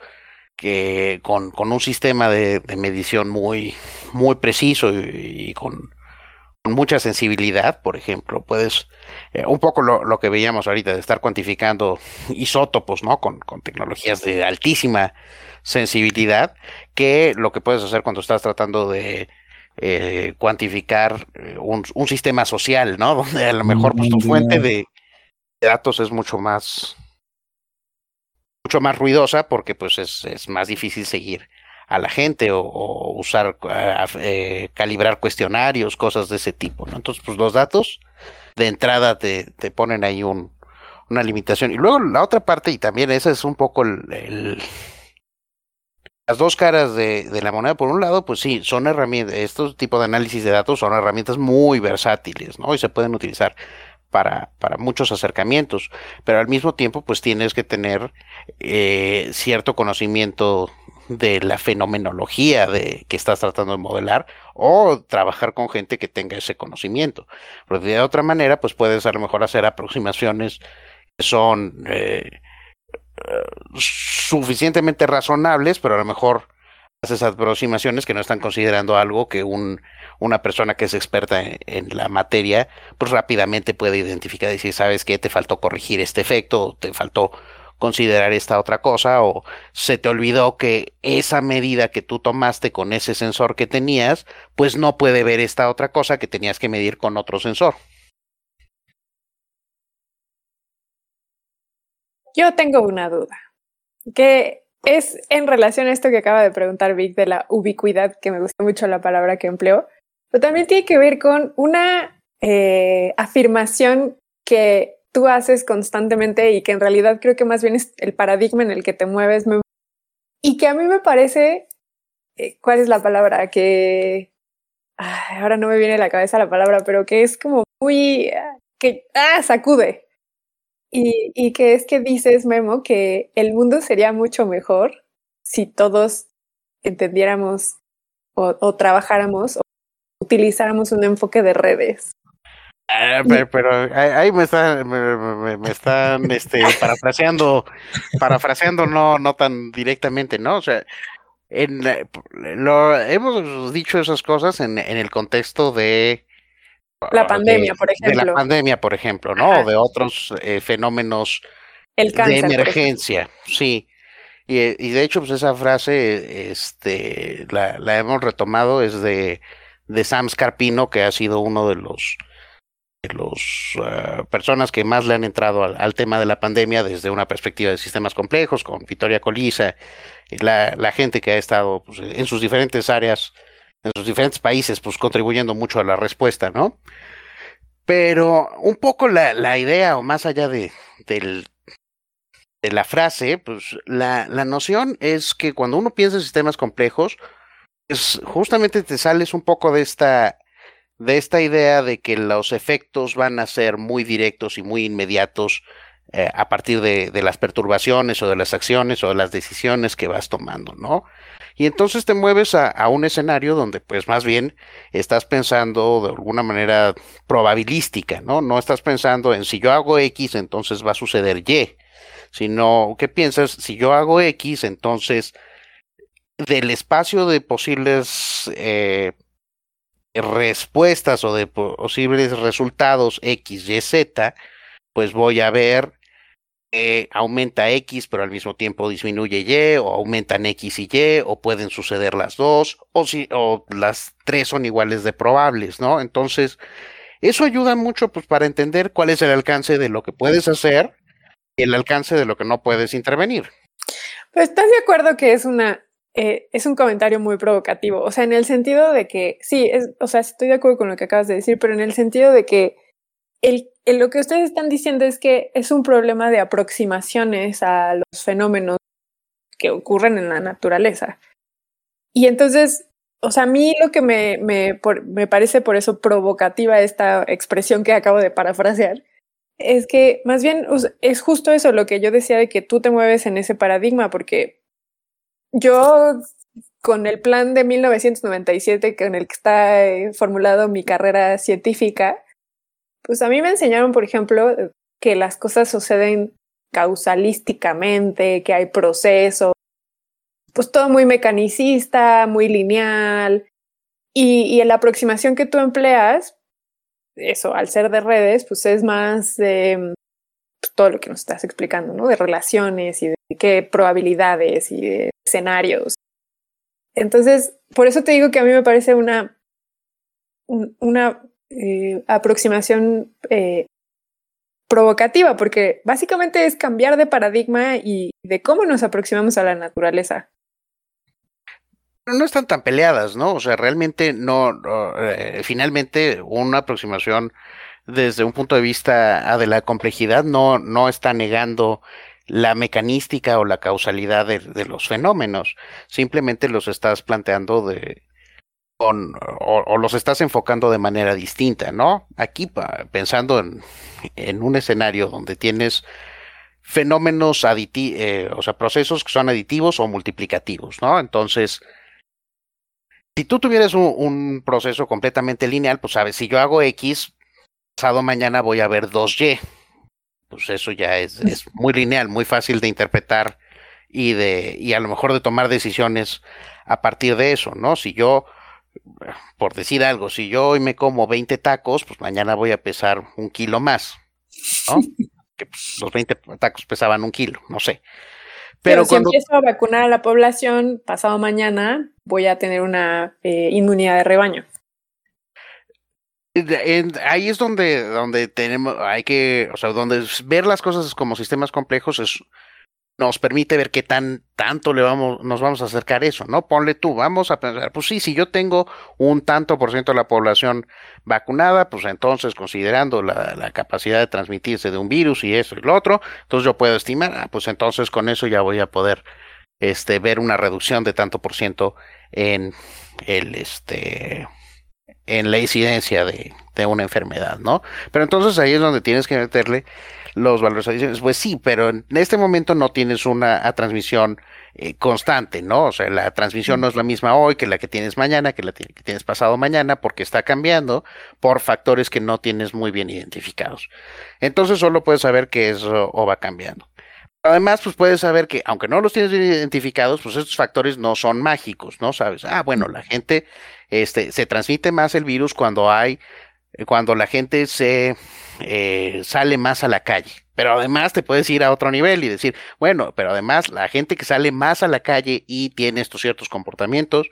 que con, un sistema de, medición muy, preciso y con con mucha sensibilidad, por ejemplo, puedes, eh, un poco lo, lo, que veíamos ahorita de estar cuantificando isótopos, ¿no? Con, con, tecnologías de altísima sensibilidad, que lo que puedes hacer cuando estás tratando de eh, cuantificar eh, un, un, sistema social, ¿no? Donde a lo mejor pues, tu fuente de datos es mucho más mucho más ruidosa porque pues es, es más difícil seguir a la gente o, usar, eh, calibrar cuestionarios, cosas de ese tipo, ¿no? Entonces, pues los datos de entrada te, te ponen ahí un, una limitación. Y luego la otra parte, y también esa es un poco el, las dos caras de, de, la moneda. Por un lado, pues sí, son herramientas, estos tipos de análisis de datos son herramientas muy versátiles, ¿no? Y se pueden utilizar para, para muchos acercamientos, pero al mismo tiempo, pues tienes que tener eh, cierto conocimiento de la fenomenología de que estás tratando de modelar o trabajar con gente que tenga ese conocimiento. Porque de otra manera, pues puedes a lo mejor hacer aproximaciones que son eh, suficientemente razonables, pero a lo mejor haces aproximaciones que no están considerando algo que un, una persona que es experta en, en, la materia, pues rápidamente puede identificar y decir, sabes que te faltó corregir este efecto, te faltó considerar esta otra cosa o se te olvidó que esa medida que tú tomaste con ese sensor que tenías, pues no puede ver esta otra cosa que tenías que medir con otro sensor. Yo tengo una duda, que es en relación a esto que acaba de preguntar Vic de la ubicuidad, que me gusta mucho la palabra que empleó, pero también tiene que ver con una eh, afirmación que tú haces constantemente y que en realidad creo que más bien es el paradigma en el que te mueves y que a mí me parece, eh, ¿cuál es la palabra? Que ahora no me viene a la cabeza la palabra, pero que es como muy, que, ah, sacude. Y, y que es que dices, Memo, que el mundo sería mucho mejor si todos entendiéramos o trabajáramos o utilizáramos un enfoque de redes. Ah, pero, ahí me están, me, están este, parafraseando, parafraseando no, no tan directamente, ¿no? O sea, en, lo, hemos dicho esas cosas en, en el contexto de la pandemia, por ejemplo. De la pandemia, por ejemplo, ¿no? O de otros eh, fenómenos de emergencia, sí. Y, y, de hecho, pues esa frase, este, la, la hemos retomado, es de, de Sam Scarpino, que ha sido uno de los los uh, personas que más le han entrado al, tema de la pandemia desde una perspectiva de sistemas complejos, con Victoria Colisa, la, la gente que ha estado pues, en sus diferentes áreas, en sus diferentes países, pues contribuyendo mucho a la respuesta, ¿no? Pero un poco la, la idea, o más allá de, del, de la frase, pues la, la noción es que cuando uno piensa en sistemas complejos, pues justamente te sales un poco de esta de esta idea de que los efectos van a ser muy directos y muy inmediatos eh, a partir de, de, las perturbaciones o de las acciones o de las decisiones que vas tomando, ¿no? Y entonces te mueves a, a, un escenario donde pues más bien estás pensando de alguna manera probabilística, ¿no? No estás pensando en si yo hago X, entonces va a suceder Y, sino ¿qué piensas? Si yo hago X, entonces del espacio de posibles eh, respuestas o de posibles resultados X, Y, Z, pues voy a ver eh, aumenta X, pero al mismo tiempo disminuye Y, o aumentan X y Y, o pueden suceder las dos, o, si, o las tres son iguales de probables, ¿no? Entonces, eso ayuda mucho pues, para entender cuál es el alcance de lo que puedes hacer y el alcance de lo que no puedes intervenir. Pues estás de acuerdo que es una eh, es un comentario muy provocativo. O sea, en el sentido de que, sí, es, o sea, estoy de acuerdo con lo que acabas de decir, pero en el sentido de que el, lo que ustedes están diciendo es que es un problema de aproximaciones a los fenómenos que ocurren en la naturaleza. Y entonces, o sea, a mí lo que me, me, me parece por eso provocativa esta expresión que acabo de parafrasear, es que más bien es justo eso lo que yo decía de que tú te mueves en ese paradigma, porque yo con el plan de 1997 con el que está eh, formulado mi carrera científica, pues a mí me enseñaron, por ejemplo, que las cosas suceden causalísticamente, que hay procesos, pues todo muy mecanicista, muy lineal, y, y la aproximación que tú empleas, eso, al ser de redes, pues es más pues, todo lo que nos estás explicando, ¿no? De relaciones y de qué probabilidades y de escenarios. Entonces, por eso te digo que a mí me parece una, una eh, aproximación eh, provocativa, porque básicamente es cambiar de paradigma y de cómo nos aproximamos a la naturaleza. No están tan peleadas, ¿no? O sea, realmente no, eh, finalmente una aproximación desde un punto de vista de la complejidad no, no está negando la mecanística o la causalidad de, los fenómenos, simplemente los estás planteando de, o, los estás enfocando de manera distinta, ¿no? Aquí pensando en, en un escenario donde tienes fenómenos aditivos, eh, o sea, procesos que son aditivos o multiplicativos, ¿no? Entonces, si tú tuvieras un, un, proceso completamente lineal, pues sabes, si yo hago X, pasado mañana voy a ver 2Y. Pues eso ya es, es muy lineal, muy fácil de interpretar y de, y a lo mejor de tomar decisiones a partir de eso, ¿no? Si yo por decir algo, si yo hoy me como 20 tacos, pues mañana voy a pesar un kilo más, ¿no? que pues, los 20 tacos pesaban un kilo, no sé. Pero, si empiezo a vacunar a la población, pasado mañana voy a tener una eh, inmunidad de rebaño. Ahí es donde, donde tenemos, hay que, o sea, donde ver las cosas como sistemas complejos es nos permite ver qué tan tanto le vamos, nos vamos a acercar eso, ¿no? Ponle tú, vamos a pensar, pues sí, si yo tengo un tanto por ciento de la población vacunada, pues entonces considerando la, la, capacidad de transmitirse de un virus y eso y lo otro, entonces yo puedo estimar, ah, pues entonces con eso ya voy a poder este ver una reducción de tanto por ciento en el este en la incidencia de, una enfermedad, ¿no? Pero entonces ahí es donde tienes que meterle los valores adicionales. Pues sí, pero en este momento no tienes una transmisión eh, constante, ¿no? O sea, la transmisión no es la misma hoy que la que tienes mañana, que la que tienes pasado mañana, porque está cambiando por factores que no tienes muy bien identificados. Entonces solo puedes saber que eso o va cambiando. Además, pues puedes saber que, aunque no los tienes bien identificados, pues estos factores no son mágicos, ¿no? Sabes, ah, bueno, la gente, este, se transmite más el virus cuando hay, cuando la gente se eh, sale más a la calle. Pero además te puedes ir a otro nivel y decir, bueno, pero además la gente que sale más a la calle y tiene estos ciertos comportamientos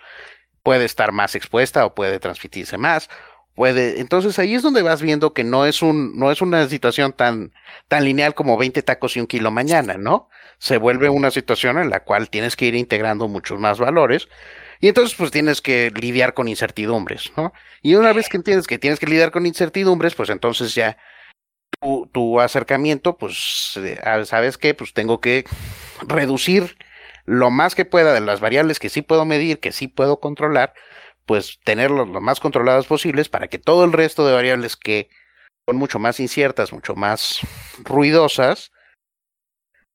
puede estar más expuesta o puede transmitirse más. Puede, entonces ahí es donde vas viendo que no es un, no es una situación tan, tan lineal como 20 tacos y un kilo mañana, ¿no? Se vuelve una situación en la cual tienes que ir integrando muchos más valores y entonces pues tienes que lidiar con incertidumbres, ¿no? Y una vez que entiendes que tienes que lidiar con incertidumbres, pues entonces ya tu, tu acercamiento, pues, eh, ¿sabes qué? Pues tengo que reducir lo más que pueda de las variables que sí puedo medir, que sí puedo controlar, pues tenerlos lo más controladas posibles para que todo el resto de variables que son mucho más inciertas, mucho más ruidosas,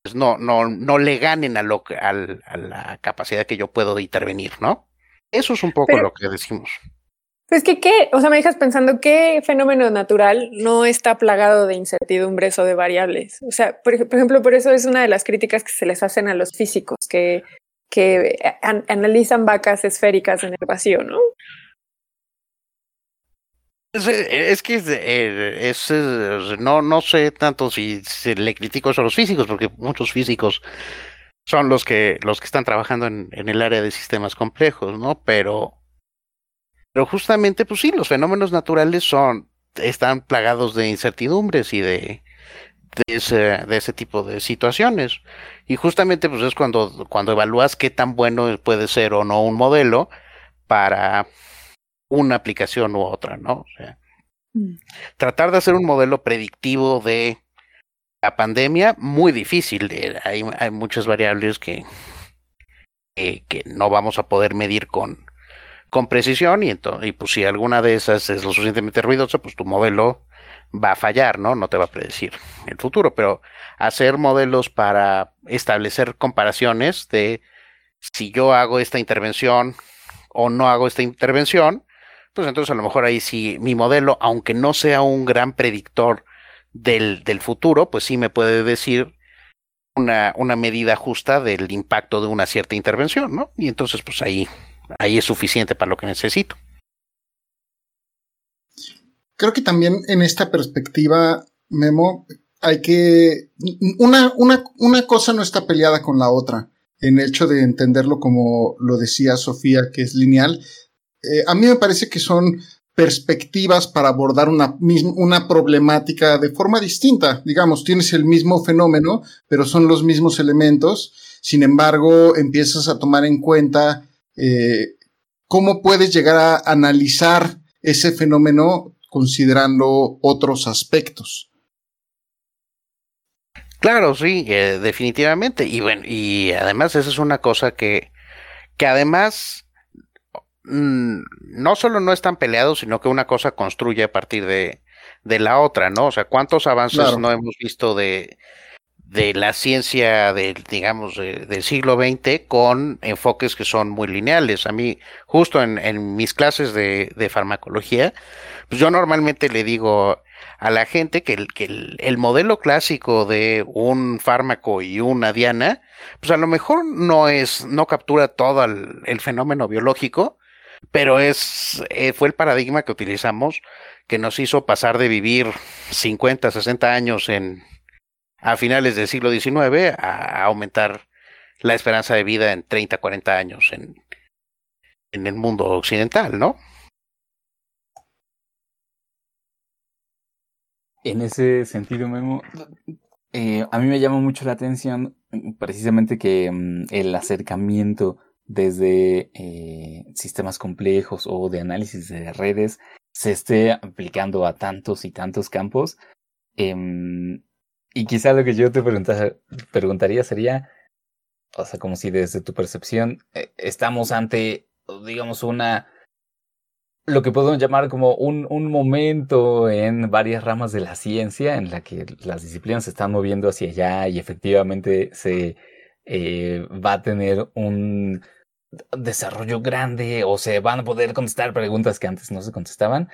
pues no, no, no le ganen a, lo, a, a la capacidad que yo puedo de intervenir, ¿no? Eso es un poco lo que decimos. Pues que qué, o sea, me dejas pensando qué fenómeno natural no está plagado de incertidumbres o de variables. O sea, por, ejemplo, por eso es una de las críticas que se les hacen a los físicos, que, que analizan vacas esféricas en el vacío, ¿no? Es, que es, no, no sé tanto si, si, le critico eso a los físicos, porque muchos físicos son los que, los que están trabajando en, en el área de sistemas complejos, ¿no? Pero pero justamente, pues sí, los fenómenos naturales son, están plagados de incertidumbres y de, de ese, de ese tipo de situaciones. Y justamente, pues es cuando, cuando evalúas qué tan bueno puede ser o no un modelo para una aplicación u otra, ¿no? O sea, mm. tratar de hacer un modelo predictivo de la pandemia, muy difícil. Hay, hay muchas variables que, que, que no vamos a poder medir con, con precisión y, entonces, y pues si alguna de esas es lo suficientemente ruidosa, pues tu modelo va a fallar, ¿no? No te va a predecir el futuro, pero hacer modelos para establecer comparaciones de si yo hago esta intervención o no hago esta intervención, pues entonces a lo mejor ahí sí mi modelo, aunque no sea un gran predictor del, del futuro, pues sí me puede decir una, una medida justa del impacto de una cierta intervención, ¿no? Y entonces pues ahí ahí es suficiente para lo que necesito. Creo que también en esta perspectiva, Memo, hay que... Una, una, una cosa no está peleada con la otra en el hecho de entenderlo como lo decía Sofía, que es lineal. Eh, a mí me parece que son perspectivas para abordar una, una problemática de forma distinta. Digamos, tienes el mismo fenómeno, pero son los mismos elementos. Sin embargo, empiezas a tomar en cuenta eh, cómo puedes llegar a analizar ese fenómeno considerando otros aspectos. Claro, sí, eh, definitivamente. Y bueno, y además esa es una cosa que, que además mm, no solo no están peleados, sino que una cosa construye a partir de, de la otra, ¿no? O sea, ¿cuántos avances no hemos visto de, de la ciencia del, digamos, del siglo XX con enfoques que son muy lineales? A mí, justo en, mis clases de, de farmacología, pues yo normalmente le digo a la gente que, el, que el, modelo clásico de un fármaco y una diana, pues a lo mejor no es, no captura todo el, fenómeno biológico, pero es, eh, fue el paradigma que utilizamos que nos hizo pasar de vivir 50, 60 años en, a finales del siglo XIX a, aumentar la esperanza de vida en 30, 40 años en, en el mundo occidental, ¿no? En ese sentido, Memo, eh, a mí me llama mucho la atención mm, precisamente que mm, el acercamiento desde eh, sistemas complejos o de análisis de redes se esté aplicando a tantos y tantos campos. Em, y quizá lo que yo te preguntaría sería, o sea, como si desde tu percepción eh, estamos ante, digamos, una lo que podemos llamar como un, un, momento en varias ramas de la ciencia en la que las disciplinas se están moviendo hacia allá y efectivamente se eh, va a tener un desarrollo grande o se van a poder contestar preguntas que antes no se contestaban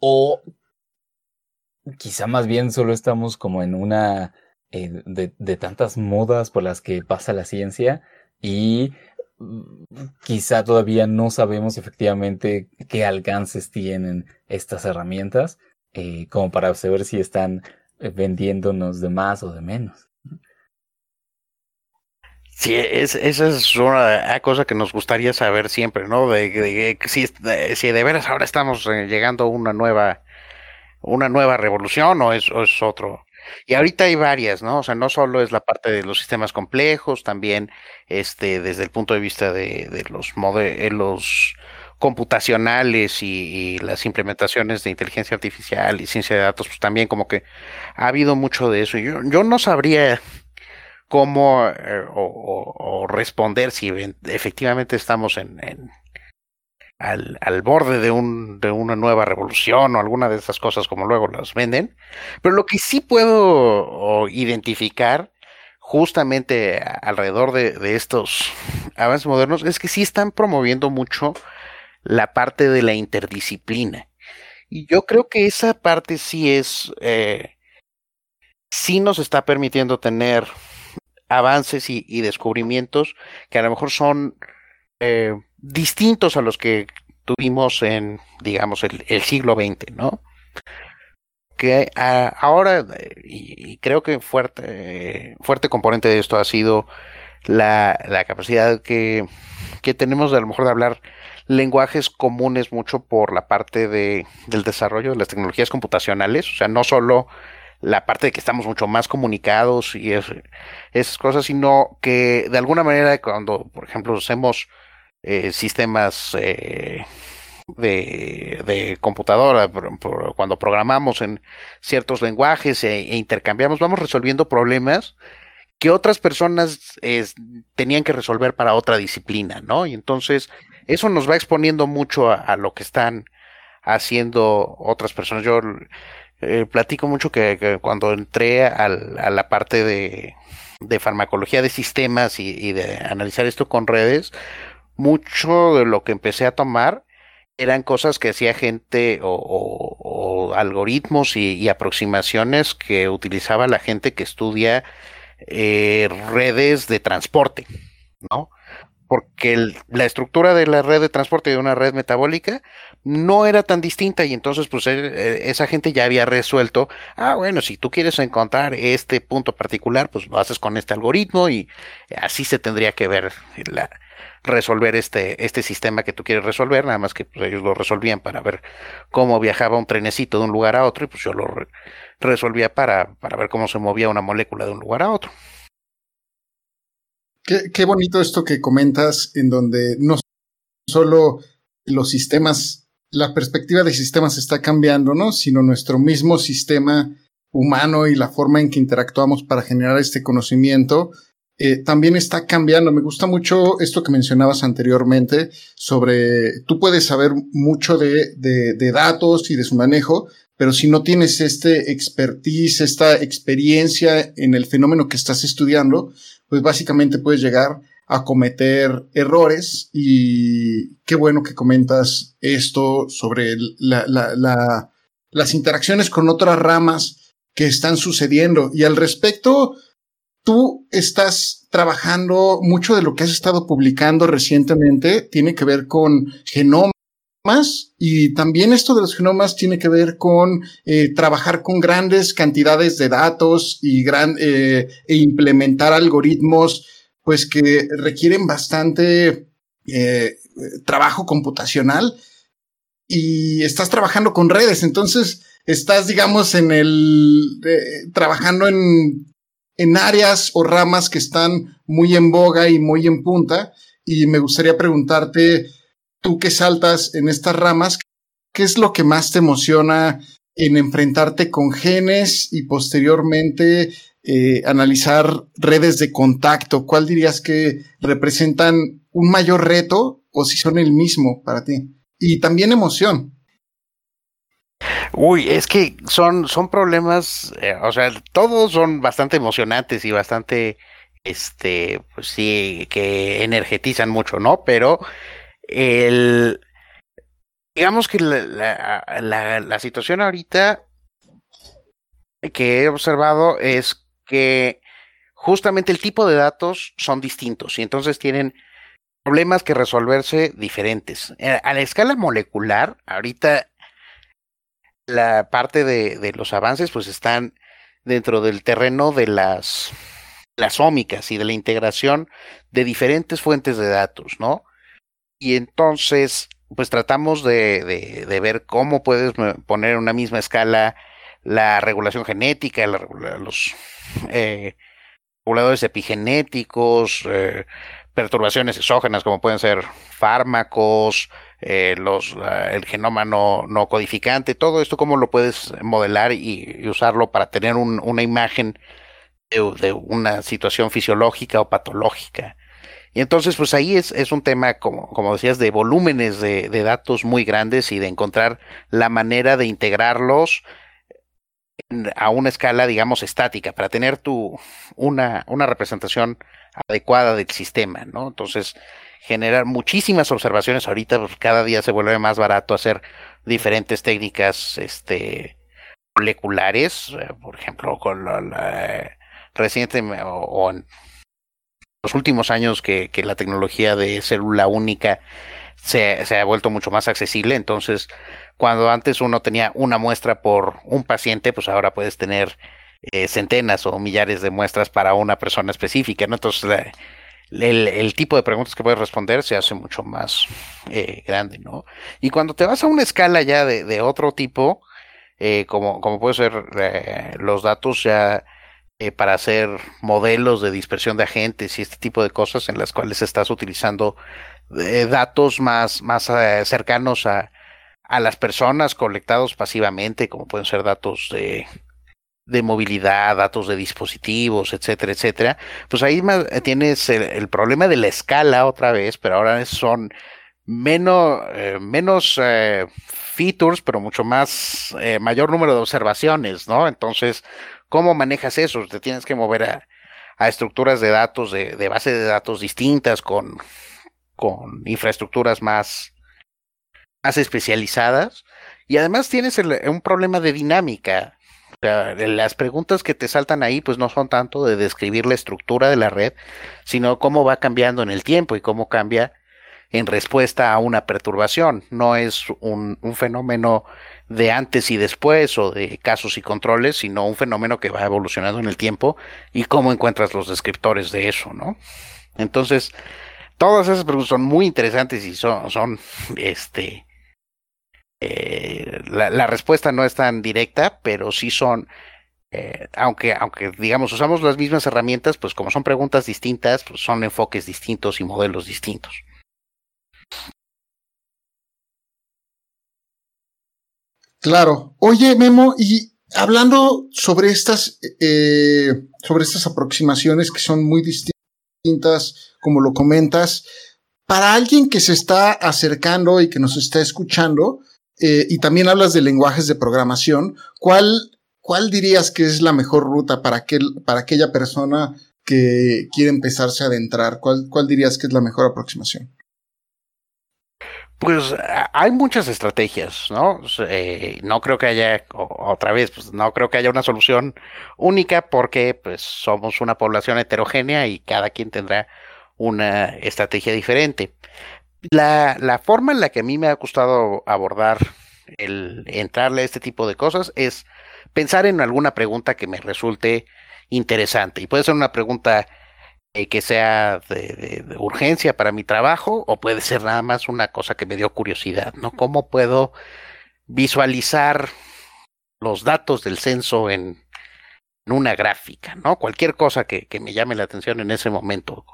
o quizá más bien solo estamos como en una eh, de, de tantas modas por las que pasa la ciencia y quizá todavía no sabemos efectivamente qué alcances tienen estas herramientas eh, como para saber si están eh, vendiéndonos de más o de menos. Sí, es, esa es una cosa que nos gustaría saber siempre, ¿no? De, si, si, de veras ahora estamos llegando a una nueva, una nueva revolución o es, es otro, y ahorita hay varias, ¿no? O sea, no solo es la parte de los sistemas complejos, también este, desde el punto de vista de, de los modelos computacionales y, las implementaciones de inteligencia artificial y ciencia de datos, pues también como que ha habido mucho de eso. Yo, yo no sabría cómo eh, o, responder si efectivamente estamos en, al, al borde de, un, de una nueva revolución o alguna de estas cosas como luego las venden. Pero lo que sí puedo identificar justamente alrededor de, de, estos avances modernos es que sí están promoviendo mucho la parte de la interdisciplina. Y yo creo que esa parte sí es, eh, sí nos está permitiendo tener avances y, y descubrimientos que a lo mejor son eh, distintos a los que tuvimos en, digamos, el, siglo XX, ¿no? Que ahora, y, creo que fuerte, fuerte componente de esto ha sido la, la capacidad que, que tenemos de a lo mejor de hablar lenguajes comunes mucho por la parte de, del desarrollo de las tecnologías computacionales, o sea, no solo la parte de que estamos mucho más comunicados y esas cosas, sino que de alguna manera cuando, por ejemplo, hacemos eh, sistemas eh, de, computadora, cuando programamos en ciertos lenguajes e, e, intercambiamos, vamos resolviendo problemas que otras personas tenían que resolver para otra disciplina, ¿no? Y entonces eso nos va exponiendo mucho a, lo que están haciendo otras personas. Yo eh, platico mucho que, cuando entré a la parte de, farmacología de sistemas y, de analizar esto con redes, mucho de lo que empecé a tomar eran cosas que hacía gente o, algoritmos y, aproximaciones que utilizaba la gente que estudia eh, redes de transporte, ¿no? porque la estructura de la red de transporte de una red metabólica no era tan distinta y entonces pues e, e, esa gente ya había resuelto, ah bueno, si tú quieres encontrar este punto particular, pues lo haces con este algoritmo y así se tendría que ver la, resolver este, este sistema que tú quieres resolver, nada más que pues, ellos lo resolvían para ver cómo viajaba un trenecito de un lugar a otro y pues yo lo resolvía para, para ver cómo se movía una molécula de un lugar a otro. Qué, bonito esto que comentas, en donde no solo los sistemas, la perspectiva de sistemas está cambiando, ¿no? Sino nuestro mismo sistema humano y la forma en que interactuamos para generar este conocimiento eh, también está cambiando. Me gusta mucho esto que mencionabas anteriormente sobre tú puedes saber mucho de, de, datos y de su manejo, pero si no tienes este expertise, esta experiencia en el fenómeno que estás estudiando, pues básicamente puedes llegar a cometer errores y qué bueno que comentas esto sobre la, las interacciones con otras ramas que están sucediendo. Y al respecto, tú estás trabajando, mucho de lo que has estado publicando recientemente tiene que ver con genomas y también esto de los genomas tiene que ver con eh, trabajar con grandes cantidades de datos y eh, e implementar algoritmos pues que requieren bastante eh, trabajo computacional. Y estás trabajando con redes, entonces estás digamos en el trabajando en en áreas o ramas que están muy en boga y muy en punta y me gustaría preguntarte tú que saltas en estas ramas, ¿qué es lo que más te emociona en enfrentarte con genes y posteriormente eh, analizar redes de contacto? ¿Cuál dirías que representan un mayor reto o si son el mismo para ti? Y también emoción. Uy, es que son, son problemas, eh, o sea, todos son bastante emocionantes y bastante, este, pues sí, que energetizan mucho, ¿no? Pero el, digamos que la, la, la, situación ahorita que he observado es que justamente el tipo de datos son distintos y entonces tienen problemas que resolverse diferentes. Eh, a la escala molecular, ahorita la parte de, los avances pues están dentro del terreno de las, las ómicas y de la integración de diferentes fuentes de datos, ¿no? Y entonces, pues tratamos de, de, ver cómo puedes poner en una misma escala la regulación genética, los eh, reguladores epigenéticos, eh, perturbaciones exógenas como pueden ser fármacos, eh, los, el genoma no, no, codificante, todo esto cómo lo puedes modelar y, usarlo para tener una imagen de, una situación fisiológica o patológica. Y entonces, pues ahí es, un tema, como, decías, de volúmenes de, de, datos muy grandes y de encontrar la manera de integrarlos a una escala, digamos, estática, para tener tu, una, una representación adecuada del sistema, ¿no? Entonces, generar muchísimas observaciones ahorita, pues, cada día se vuelve más barato hacer diferentes técnicas, este, moleculares, eh, por ejemplo, con la, la reciente o, en los últimos años que, que la tecnología de célula única se, se, ha vuelto mucho más accesible. Entonces, cuando antes uno tenía una muestra por un paciente, pues ahora puedes tener eh, centenas o millares de muestras para una persona específica. ¿no? Entonces, el, tipo de preguntas que puedes responder se hace mucho más eh, grande. ¿no? Y cuando te vas a una escala ya de, otro tipo, eh, como, como puede ser eh, los datos ya para hacer modelos de dispersión de agentes y este tipo de cosas en las cuales estás utilizando datos más, más cercanos a, a las personas colectados pasivamente, como pueden ser datos de, de movilidad, datos de dispositivos, etcétera, etcétera, pues ahí tienes el, problema de la escala otra vez, pero ahora son menos, eh, menos eh, features, pero mucho más, eh, mayor número de observaciones, ¿no? Entonces, ¿Cómo manejas eso? Te tienes que mover a, a estructuras de datos, de, de, base de datos distintas, con, con infraestructuras más, más especializadas. Y además tienes un problema de dinámica. Las preguntas que te saltan ahí, pues no son tanto de describir la estructura de la red, sino cómo va cambiando en el tiempo y cómo cambia en respuesta a una perturbación. No es un, fenómeno de antes y después o de casos y controles, sino un fenómeno que va evolucionando en el tiempo y cómo encuentras los descriptores de eso, ¿no? Entonces, todas esas preguntas son muy interesantes y son, son este, eh, la, respuesta no es tan directa, pero sí son, eh, aunque, aunque digamos usamos las mismas herramientas, pues como son preguntas distintas, pues son enfoques distintos y modelos distintos. Claro. Oye, Memo, y hablando sobre estas, eh, sobre estas aproximaciones que son muy distintas, como lo comentas, para alguien que se está acercando y que nos está escuchando, eh, y también hablas de lenguajes de programación, ¿cuál, cuál dirías que es la mejor ruta para, para aquella persona que quiere empezarse a adentrar? ¿Cuál, ¿Cuál dirías que es la mejor aproximación? Pues hay muchas estrategias, ¿no? Eh, no creo que haya, otra vez, pues no creo que haya una solución única porque pues somos una población heterogénea y cada quien tendrá una estrategia diferente. La, forma en la que a mí me ha gustado abordar el entrarle a este tipo de cosas es pensar en alguna pregunta que me resulte interesante. Y puede ser una pregunta eh, que sea de, urgencia para mi trabajo o puede ser nada más una cosa que me dio curiosidad, ¿no? ¿Cómo puedo visualizar los datos del censo en, una gráfica, ¿no? Cualquier cosa que, que, me llame la atención en ese momento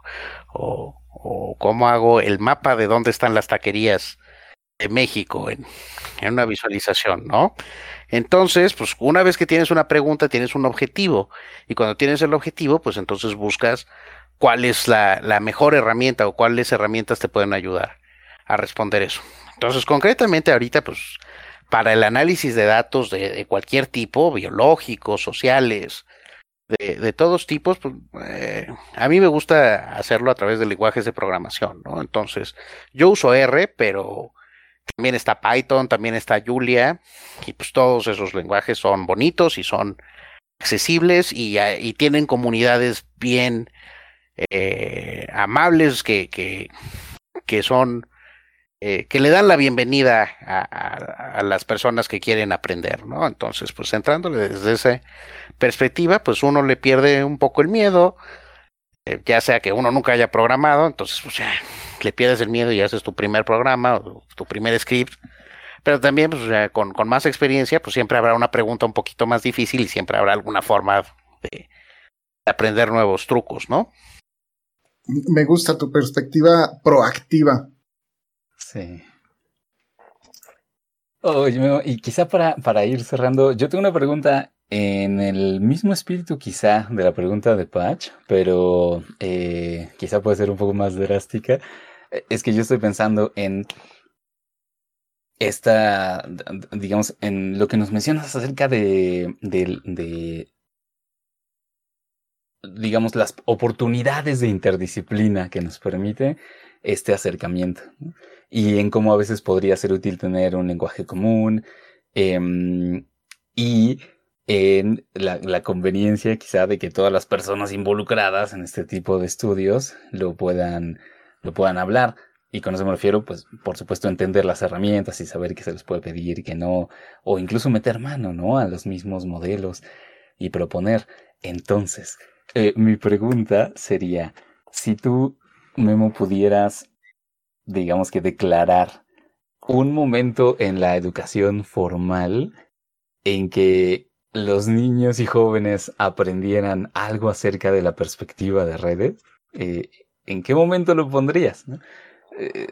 o, o, cómo hago el mapa de dónde están las taquerías de México en, en una visualización, ¿no? Entonces, pues una vez que tienes una pregunta, tienes un objetivo. Y cuando tienes el objetivo, pues entonces buscas cuál es la, la mejor herramienta o cuáles herramientas te pueden ayudar a responder eso. Entonces, concretamente ahorita, pues, para el análisis de datos de, cualquier tipo, biológicos, sociales, de, todos tipos, pues, eh, a mí me gusta hacerlo a través de lenguajes de programación, ¿no? Entonces, yo uso R, pero también está Python, también está Julia, y pues todos esos lenguajes son bonitos y son accesibles y, y tienen comunidades bien eh, amables que, que, que son eh, que le dan la bienvenida a, a, las personas que quieren aprender, ¿no? Entonces, pues entrándole desde esa perspectiva, pues uno le pierde un poco el miedo, eh, ya sea que uno nunca haya programado, entonces pues ya le pierdes el miedo y haces tu primer programa o tu primer script, pero también pues, ya, con, con más experiencia, pues siempre habrá una pregunta un poquito más difícil y siempre habrá alguna forma de aprender nuevos trucos, ¿no? Me gusta tu perspectiva proactiva. Sí. Oye, y quizá para, para ir cerrando, yo tengo una pregunta en el mismo espíritu quizá de la pregunta de Patch, pero eh, quizá puede ser un poco más drástica. Es que yo estoy pensando en esta, digamos, en lo que nos mencionas acerca de digamos, las oportunidades de interdisciplina que nos permite este acercamiento. Y en cómo a veces podría ser útil tener un lenguaje común em, y en la, conveniencia quizá de que todas las personas involucradas en este tipo de estudios lo puedan, lo puedan hablar. Y con eso me refiero, pues, por supuesto, entender las herramientas y saber qué se les puede pedir, qué no, o incluso meter mano, ¿no? A los mismos modelos y proponer. Entonces, eh, mi pregunta sería, si tú, Memo, pudieras, digamos que declarar un momento en la educación formal en que los niños y jóvenes aprendieran algo acerca de la perspectiva de redes, eh, ¿en qué momento lo pondrías? Eh,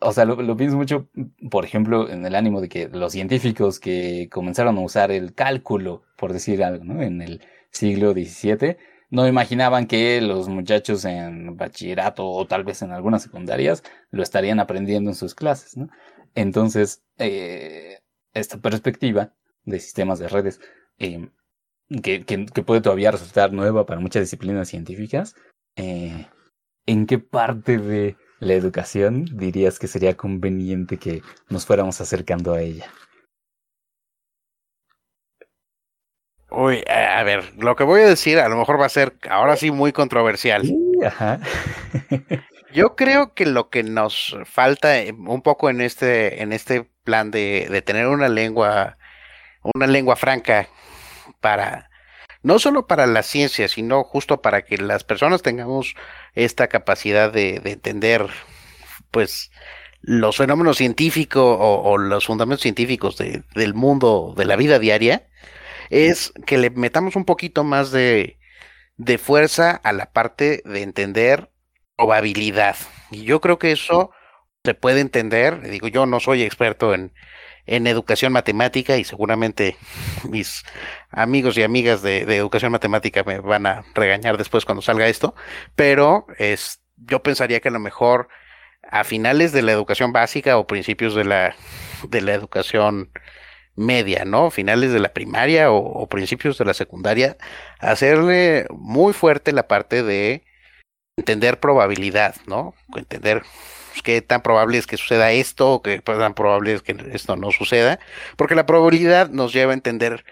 o sea, lo, lo, pienso mucho, por ejemplo, en el ánimo de que los científicos que comenzaron a usar el cálculo, por decir algo, ¿no? en el siglo XVII, no imaginaban que los muchachos en bachillerato o tal vez en algunas secundarias lo estarían aprendiendo en sus clases, ¿no? Entonces, eh, esta perspectiva de sistemas de redes, que, que, puede todavía resultar nueva para muchas disciplinas científicas, eh, ¿en qué parte de la educación dirías que sería conveniente que nos fuéramos acercando a ella? Uy, a ver, lo que voy a decir a lo mejor va a ser ahora sí muy controversial. Yo creo que lo que nos falta eh, un poco en este, en este plan de, de tener una lengua, una lengua franca para, no solo para la ciencia, sino justo para que las personas tengamos esta capacidad de, de entender, pues, los fenómenos científicos o, los fundamentos científicos del mundo, de la vida diaria, es que le metamos un poquito más de, de fuerza a la parte de entender probabilidad. Y yo creo que eso se puede entender, digo, yo no soy experto en, en educación matemática y seguramente mis amigos y amigas de, de, educación matemática me van a regañar después cuando salga esto, pero es, yo pensaría que a lo mejor a finales de la educación básica o principios de la, de la educación media, ¿no? Finales de la primaria o, principios de la secundaria, hacerle muy fuerte la parte de entender probabilidad, ¿no? Entender qué tan probable es que suceda esto o qué tan probable es que esto no suceda, porque la probabilidad nos lleva a entender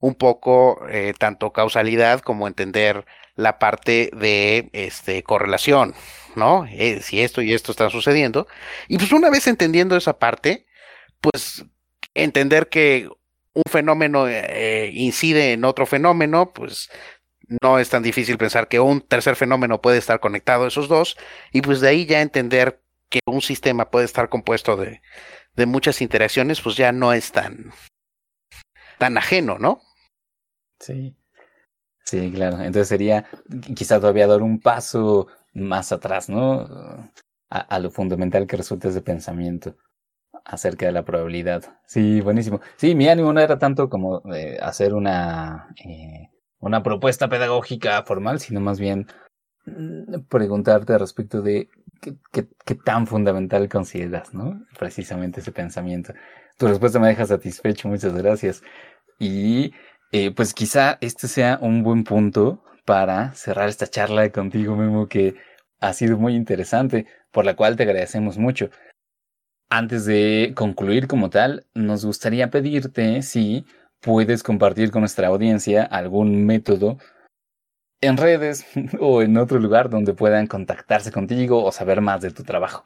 un poco eh, tanto causalidad como entender la parte de este, correlación, ¿no? Eh, si esto y esto están sucediendo. Y pues una vez entendiendo esa parte, pues entender que un fenómeno eh, incide en otro fenómeno, pues no es tan difícil pensar que un tercer fenómeno puede estar conectado a esos dos, y pues de ahí ya entender que un sistema puede estar compuesto de, de muchas interacciones, pues ya no es tan, tan ajeno, ¿no? Sí. Sí, claro. Entonces sería quizá todavía dar un paso más atrás, ¿no? A, lo fundamental que resulta ese pensamiento acerca de la probabilidad. Sí, buenísimo. Sí, mi ánimo no era tanto como eh, hacer una, eh, una propuesta pedagógica formal, sino más bien mm, preguntarte respecto de qué, tan fundamental consideras, ¿no? Precisamente ese pensamiento. Tu respuesta me deja satisfecho, muchas gracias. Y eh, pues quizá este sea un buen punto para cerrar esta charla contigo, Memo, que ha sido muy interesante, por la cual te agradecemos mucho. Antes de concluir como tal, nos gustaría pedirte si puedes compartir con nuestra audiencia algún método en redes o en otro lugar donde puedan contactarse contigo o saber más de tu trabajo.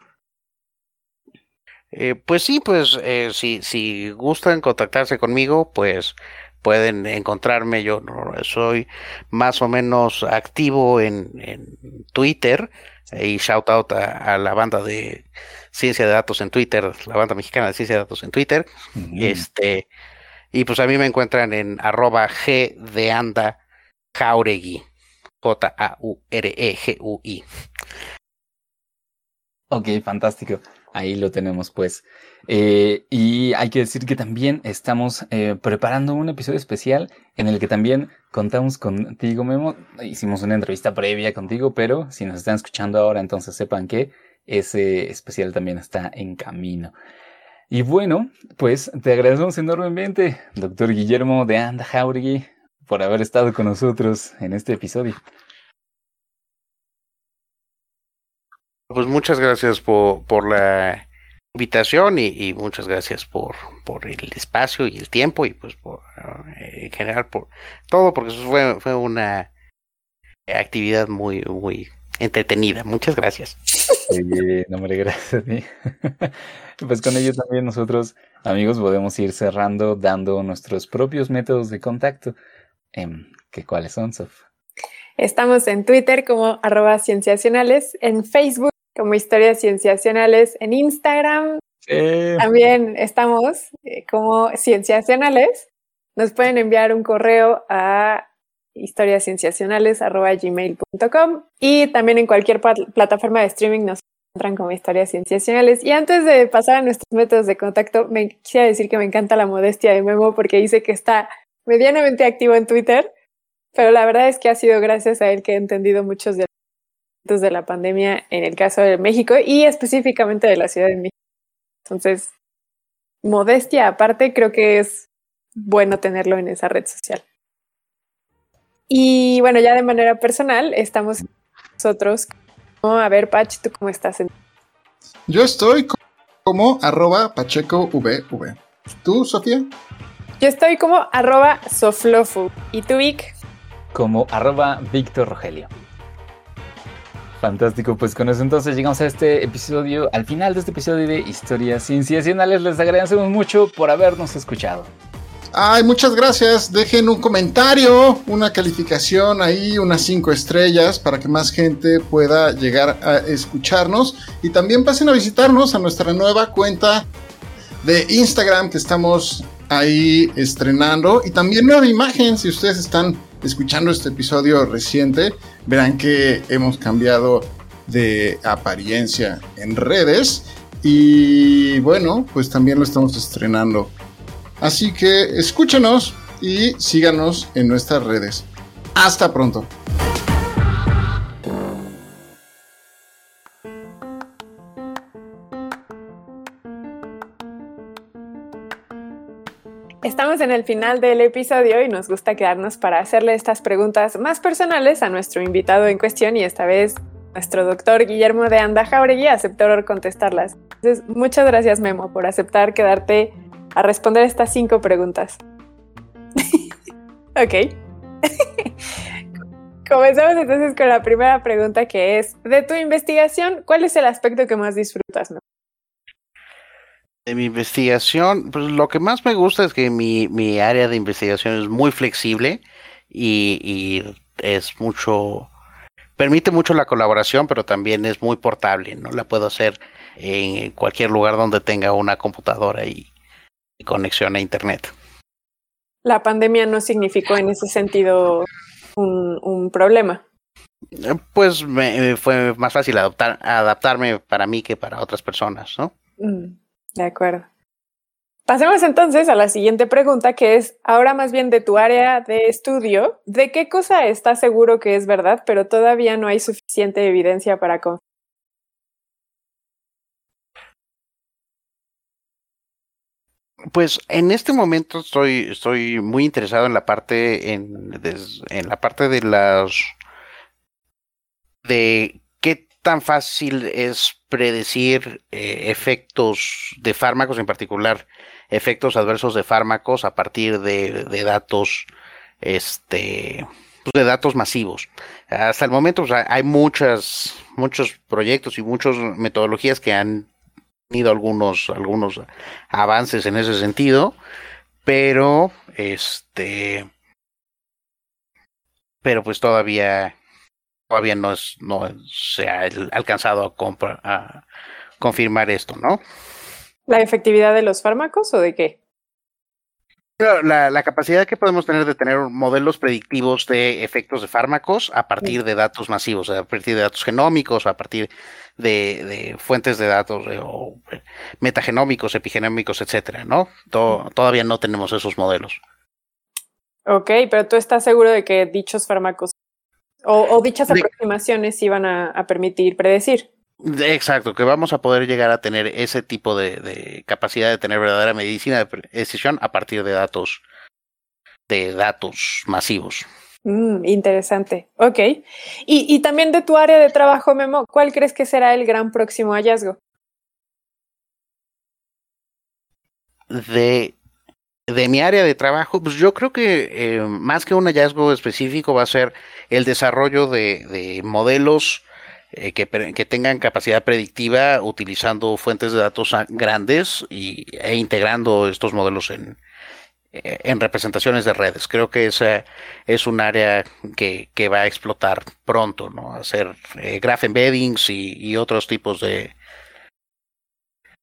Eh, pues sí, pues eh, si, si gustan contactarse conmigo, pues pueden encontrarme. Yo soy más o menos activo en, en Twitter y shout out a, la banda de ciencia de datos en Twitter, la banda mexicana de ciencia de datos en Twitter. Este, y pues a mí me encuentran en arroba G de anda Jauregui. J-A-U-R-E-G-U-I. Ok, fantástico. Ahí lo tenemos pues. Eh, y hay que decir que también estamos eh, preparando un episodio especial en el que también contamos contigo, Memo. Hicimos una entrevista previa contigo, pero si nos están escuchando ahora, entonces sepan que ese especial también está en camino. Y bueno, pues te agradecemos enormemente, doctor Guillermo de Anda Jauregui, por haber estado con nosotros en este episodio. Pues muchas gracias por, por la invitación y, muchas gracias por, por el espacio y el tiempo y pues por, eh, en general por todo porque eso fue, fue una actividad muy muy entretenida. Muchas gracias. Oye, no me gracias a ti. pues con ello también nosotros, amigos, podemos ir cerrando dando nuestros propios métodos de contacto. Eh, ¿qué, ¿Cuáles son, Sof? Estamos en Twitter como arroba cienciacionales, en Facebook como Historias Cienciacionales en Instagram. También estamos eh, como Cienciacionales. Nos pueden enviar un correo a historiascienciacionales.gmail.com y también en cualquier plataforma de streaming nos encuentran como Historias Cienciacionales. Y antes de pasar a nuestros métodos de contacto, me quisiera decir que me encanta la modestia de Memo porque dice que está medianamente activo en Twitter, pero la verdad es que ha sido gracias a él que he entendido muchos de de la pandemia en el caso de México y específicamente de la Ciudad de México. Entonces, modestia aparte, creo que es bueno tenerlo en esa red social. Y bueno, ya de manera personal, estamos nosotros. A ver, Pach, ¿tú cómo estás? Yo estoy como arroba pacheco ¿Tú, Sofía? Yo estoy como arroba soflofu. ¿Y tú, Vic? Como arroba Víctor Rogelio. Fantástico, pues con eso entonces llegamos a este episodio, al final de este episodio de Historias Cienciacionales. Les agradecemos mucho por habernos escuchado. Ay, muchas gracias. Dejen un comentario, una calificación ahí, unas cinco estrellas para que más gente pueda llegar a escucharnos. Y también pasen a visitarnos a nuestra nueva cuenta de Instagram que estamos ahí estrenando. Y también nueva imagen, si ustedes están escuchando este episodio reciente, verán que hemos cambiado de apariencia en redes. Y bueno, pues también lo estamos estrenando. Así que escúchenos y síganos en nuestras redes. Hasta pronto. Estamos en el final del episodio y nos gusta quedarnos para hacerle estas preguntas más personales a nuestro invitado en cuestión y esta vez nuestro doctor Guillermo de Anda Jauregui aceptó contestarlas. Entonces, muchas gracias Memo por aceptar quedarte a responder estas cinco preguntas. ok. Comenzamos entonces con la primera pregunta que es, de tu investigación, ¿cuál es el aspecto que más disfrutas? Memo? De mi investigación, pues lo que más me gusta es que mi, mi área de investigación es muy flexible y, es mucho, permite mucho la colaboración, pero también es muy portable, ¿no? La puedo hacer en cualquier lugar donde tenga una computadora y, conexión a Internet. La pandemia no significó en ese sentido un, problema. Eh, pues me, fue más fácil adaptar, adaptarme para mí que para otras personas, ¿no? Mm. De acuerdo. Pasemos entonces a la siguiente pregunta, que es ahora más bien de tu área de estudio. ¿De qué cosa estás seguro que es verdad, pero todavía no hay suficiente evidencia para confirmar? Pues en este momento estoy, estoy muy interesado en la parte en, en la parte de las de tan fácil es predecir eh, efectos de fármacos, en particular efectos adversos de fármacos a partir de, datos, este, pues, de datos masivos. Hasta el momento hay muchas, muchos proyectos y muchas metodologías que han tenido algunos, algunos avances en ese sentido, pero este, pero pues todavía todavía no, es, no se ha alcanzado a, a confirmar esto, ¿no? ¿La efectividad de los fármacos o de qué? La, capacidad que podemos tener de tener modelos predictivos de efectos de fármacos a partir de datos masivos, a partir de datos genómicos, a partir de, fuentes de datos eh, o metagenómicos, epigenómicos, etcétera, ¿no? todavía no tenemos esos modelos. Ok, pero tú estás seguro de que dichos fármacos o, dichas aproximaciones iban a, permitir predecir. Exacto, que vamos a poder llegar a tener ese tipo de, capacidad de tener verdadera medicina de precisión a partir de datos, de datos masivos. Mm, interesante. Ok. Y, y también de tu área de trabajo, Memo, ¿cuál crees que será el gran próximo hallazgo? De de mi área de trabajo, pues yo creo que eh, más que un hallazgo específico va a ser el desarrollo de, modelos eh, que, tengan capacidad predictiva utilizando fuentes de datos grandes y, e integrando estos modelos en, eh, en representaciones de redes. Creo que esa es un área que, va a explotar pronto, ¿no? Hacer graph embeddings y, y otros tipos de,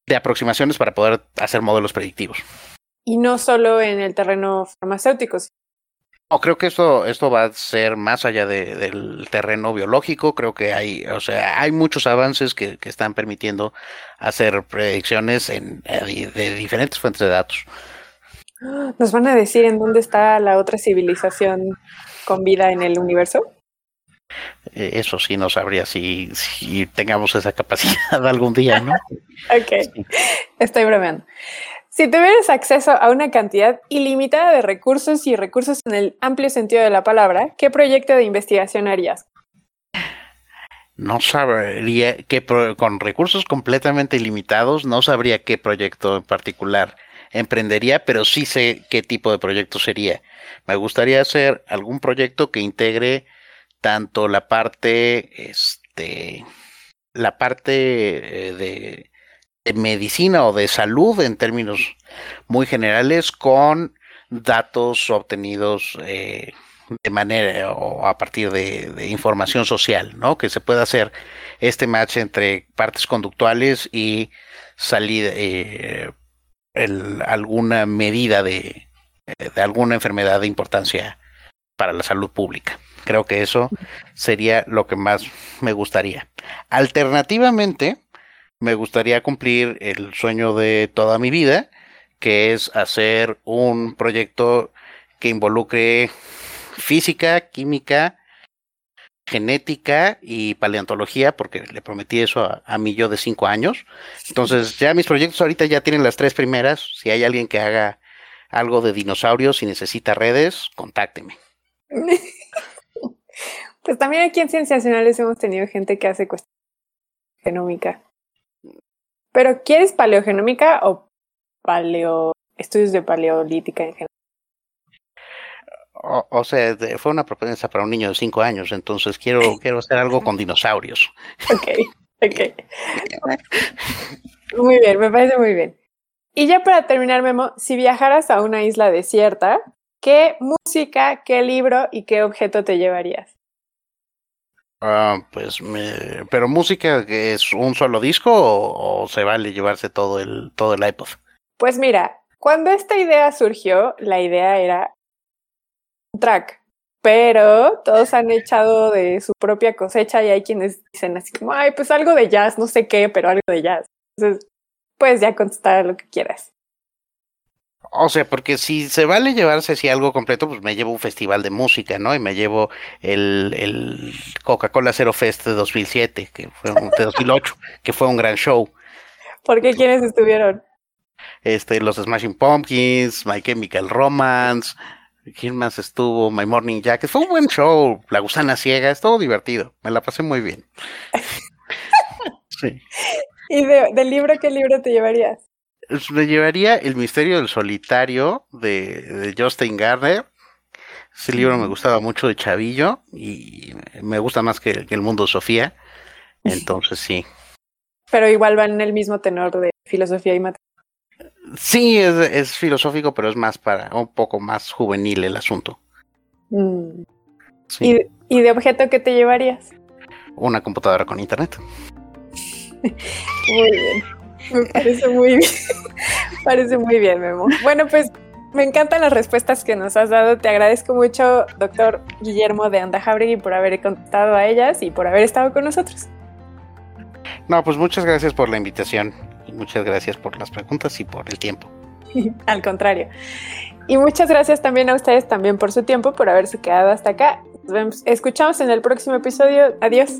de aproximaciones para poder hacer modelos predictivos y no solo en el terreno farmacéutico. No, creo que esto, esto va a ser más allá del terreno biológico. Creo que hay, o sea, hay muchos avances que, están permitiendo hacer predicciones en, eh, de diferentes fuentes de datos. ¿Nos van a decir en dónde está la otra civilización con vida en el universo? Eh, eso sí no sabría si, si tengamos esa capacidad algún día, ¿no? ok, estoy bromeando. Si tuvieras acceso a una cantidad ilimitada de recursos y recursos en el amplio sentido de la palabra, ¿qué proyecto de investigación harías? No sabría que con recursos completamente ilimitados, no sabría qué proyecto en particular emprendería, pero sí sé qué tipo de proyecto sería. Me gustaría hacer algún proyecto que integre tanto la parte, este, la parte eh, medicina o de salud en términos muy generales con datos obtenidos eh, de manera o a partir de, información social, ¿no? Que se pueda hacer este match entre partes conductuales y salir eh, alguna medida de, de alguna enfermedad de importancia para la salud pública. Creo que eso sería lo que más me gustaría. Alternativamente, me gustaría cumplir el sueño de toda mi vida, que es hacer un proyecto que involucre física, química, genética y paleontología, porque le prometí eso a, mí yo de cinco años. Entonces, ya mis proyectos ahorita ya tienen las tres primeras. Si hay alguien que haga algo de dinosaurios y necesita redes, contácteme. Pues también aquí en Cienciacionales hemos tenido gente que hace cuestión genómica. Pero ¿quieres paleogenómica o paleo estudios de paleolítica en general? O, sea, fue una propuesta para un niño de cinco años, entonces quiero, quiero hacer algo con dinosaurios. Ok, ok. Muy bien, me parece muy bien. Y ya para terminar, Memo, si viajaras a una isla desierta, ¿qué música, qué libro y qué objeto te llevarías? Ah, pues, me... pero música es un solo disco o, se vale llevarse todo el todo el iPod. Pues mira, cuando esta idea surgió, la idea era un track, pero todos han echado de su propia cosecha y hay quienes dicen así como, ay, pues algo de jazz, no sé qué, pero algo de jazz. Entonces, puedes ya contestar lo que quieras. O sea, porque si se vale llevarse así algo completo, pues me llevo un festival de música, ¿no? Y me llevo el, el Coca-Cola Zero Fest de 2007, que fue un, de 2008, que fue un gran show. ¿Por qué quiénes estuvieron? Este, los Smashing Pumpkins, My Chemical Romance, ¿quién más estuvo? My Morning Jacket, fue un buen show, La Gusana Ciega, estuvo divertido, me la pasé muy bien. sí. ¿Y de, del libro qué libro te llevarías? Me llevaría El misterio del solitario de, Justin Garner. Ese libro me gustaba mucho de Chavillo y me gusta más que, El mundo de Sofía. Entonces sí. Pero igual van en el mismo tenor de filosofía y matemáticas. Sí, es, filosófico, pero es más para un poco más juvenil el asunto. Mm. ¿Y, ¿Y de objeto qué te llevarías? Una computadora con internet. Muy bien. Me parece muy bien. parece muy bien, Memo. Bueno, pues me encantan las respuestas que nos has dado. Te agradezco mucho, doctor Guillermo de Anda por haber contado a ellas y por haber estado con nosotros. No, pues muchas gracias por la invitación y muchas gracias por las preguntas y por el tiempo. Al contrario. Y muchas gracias también a ustedes también por su tiempo, por haberse quedado hasta acá. Nos vemos. Escuchamos en el próximo episodio. Adiós.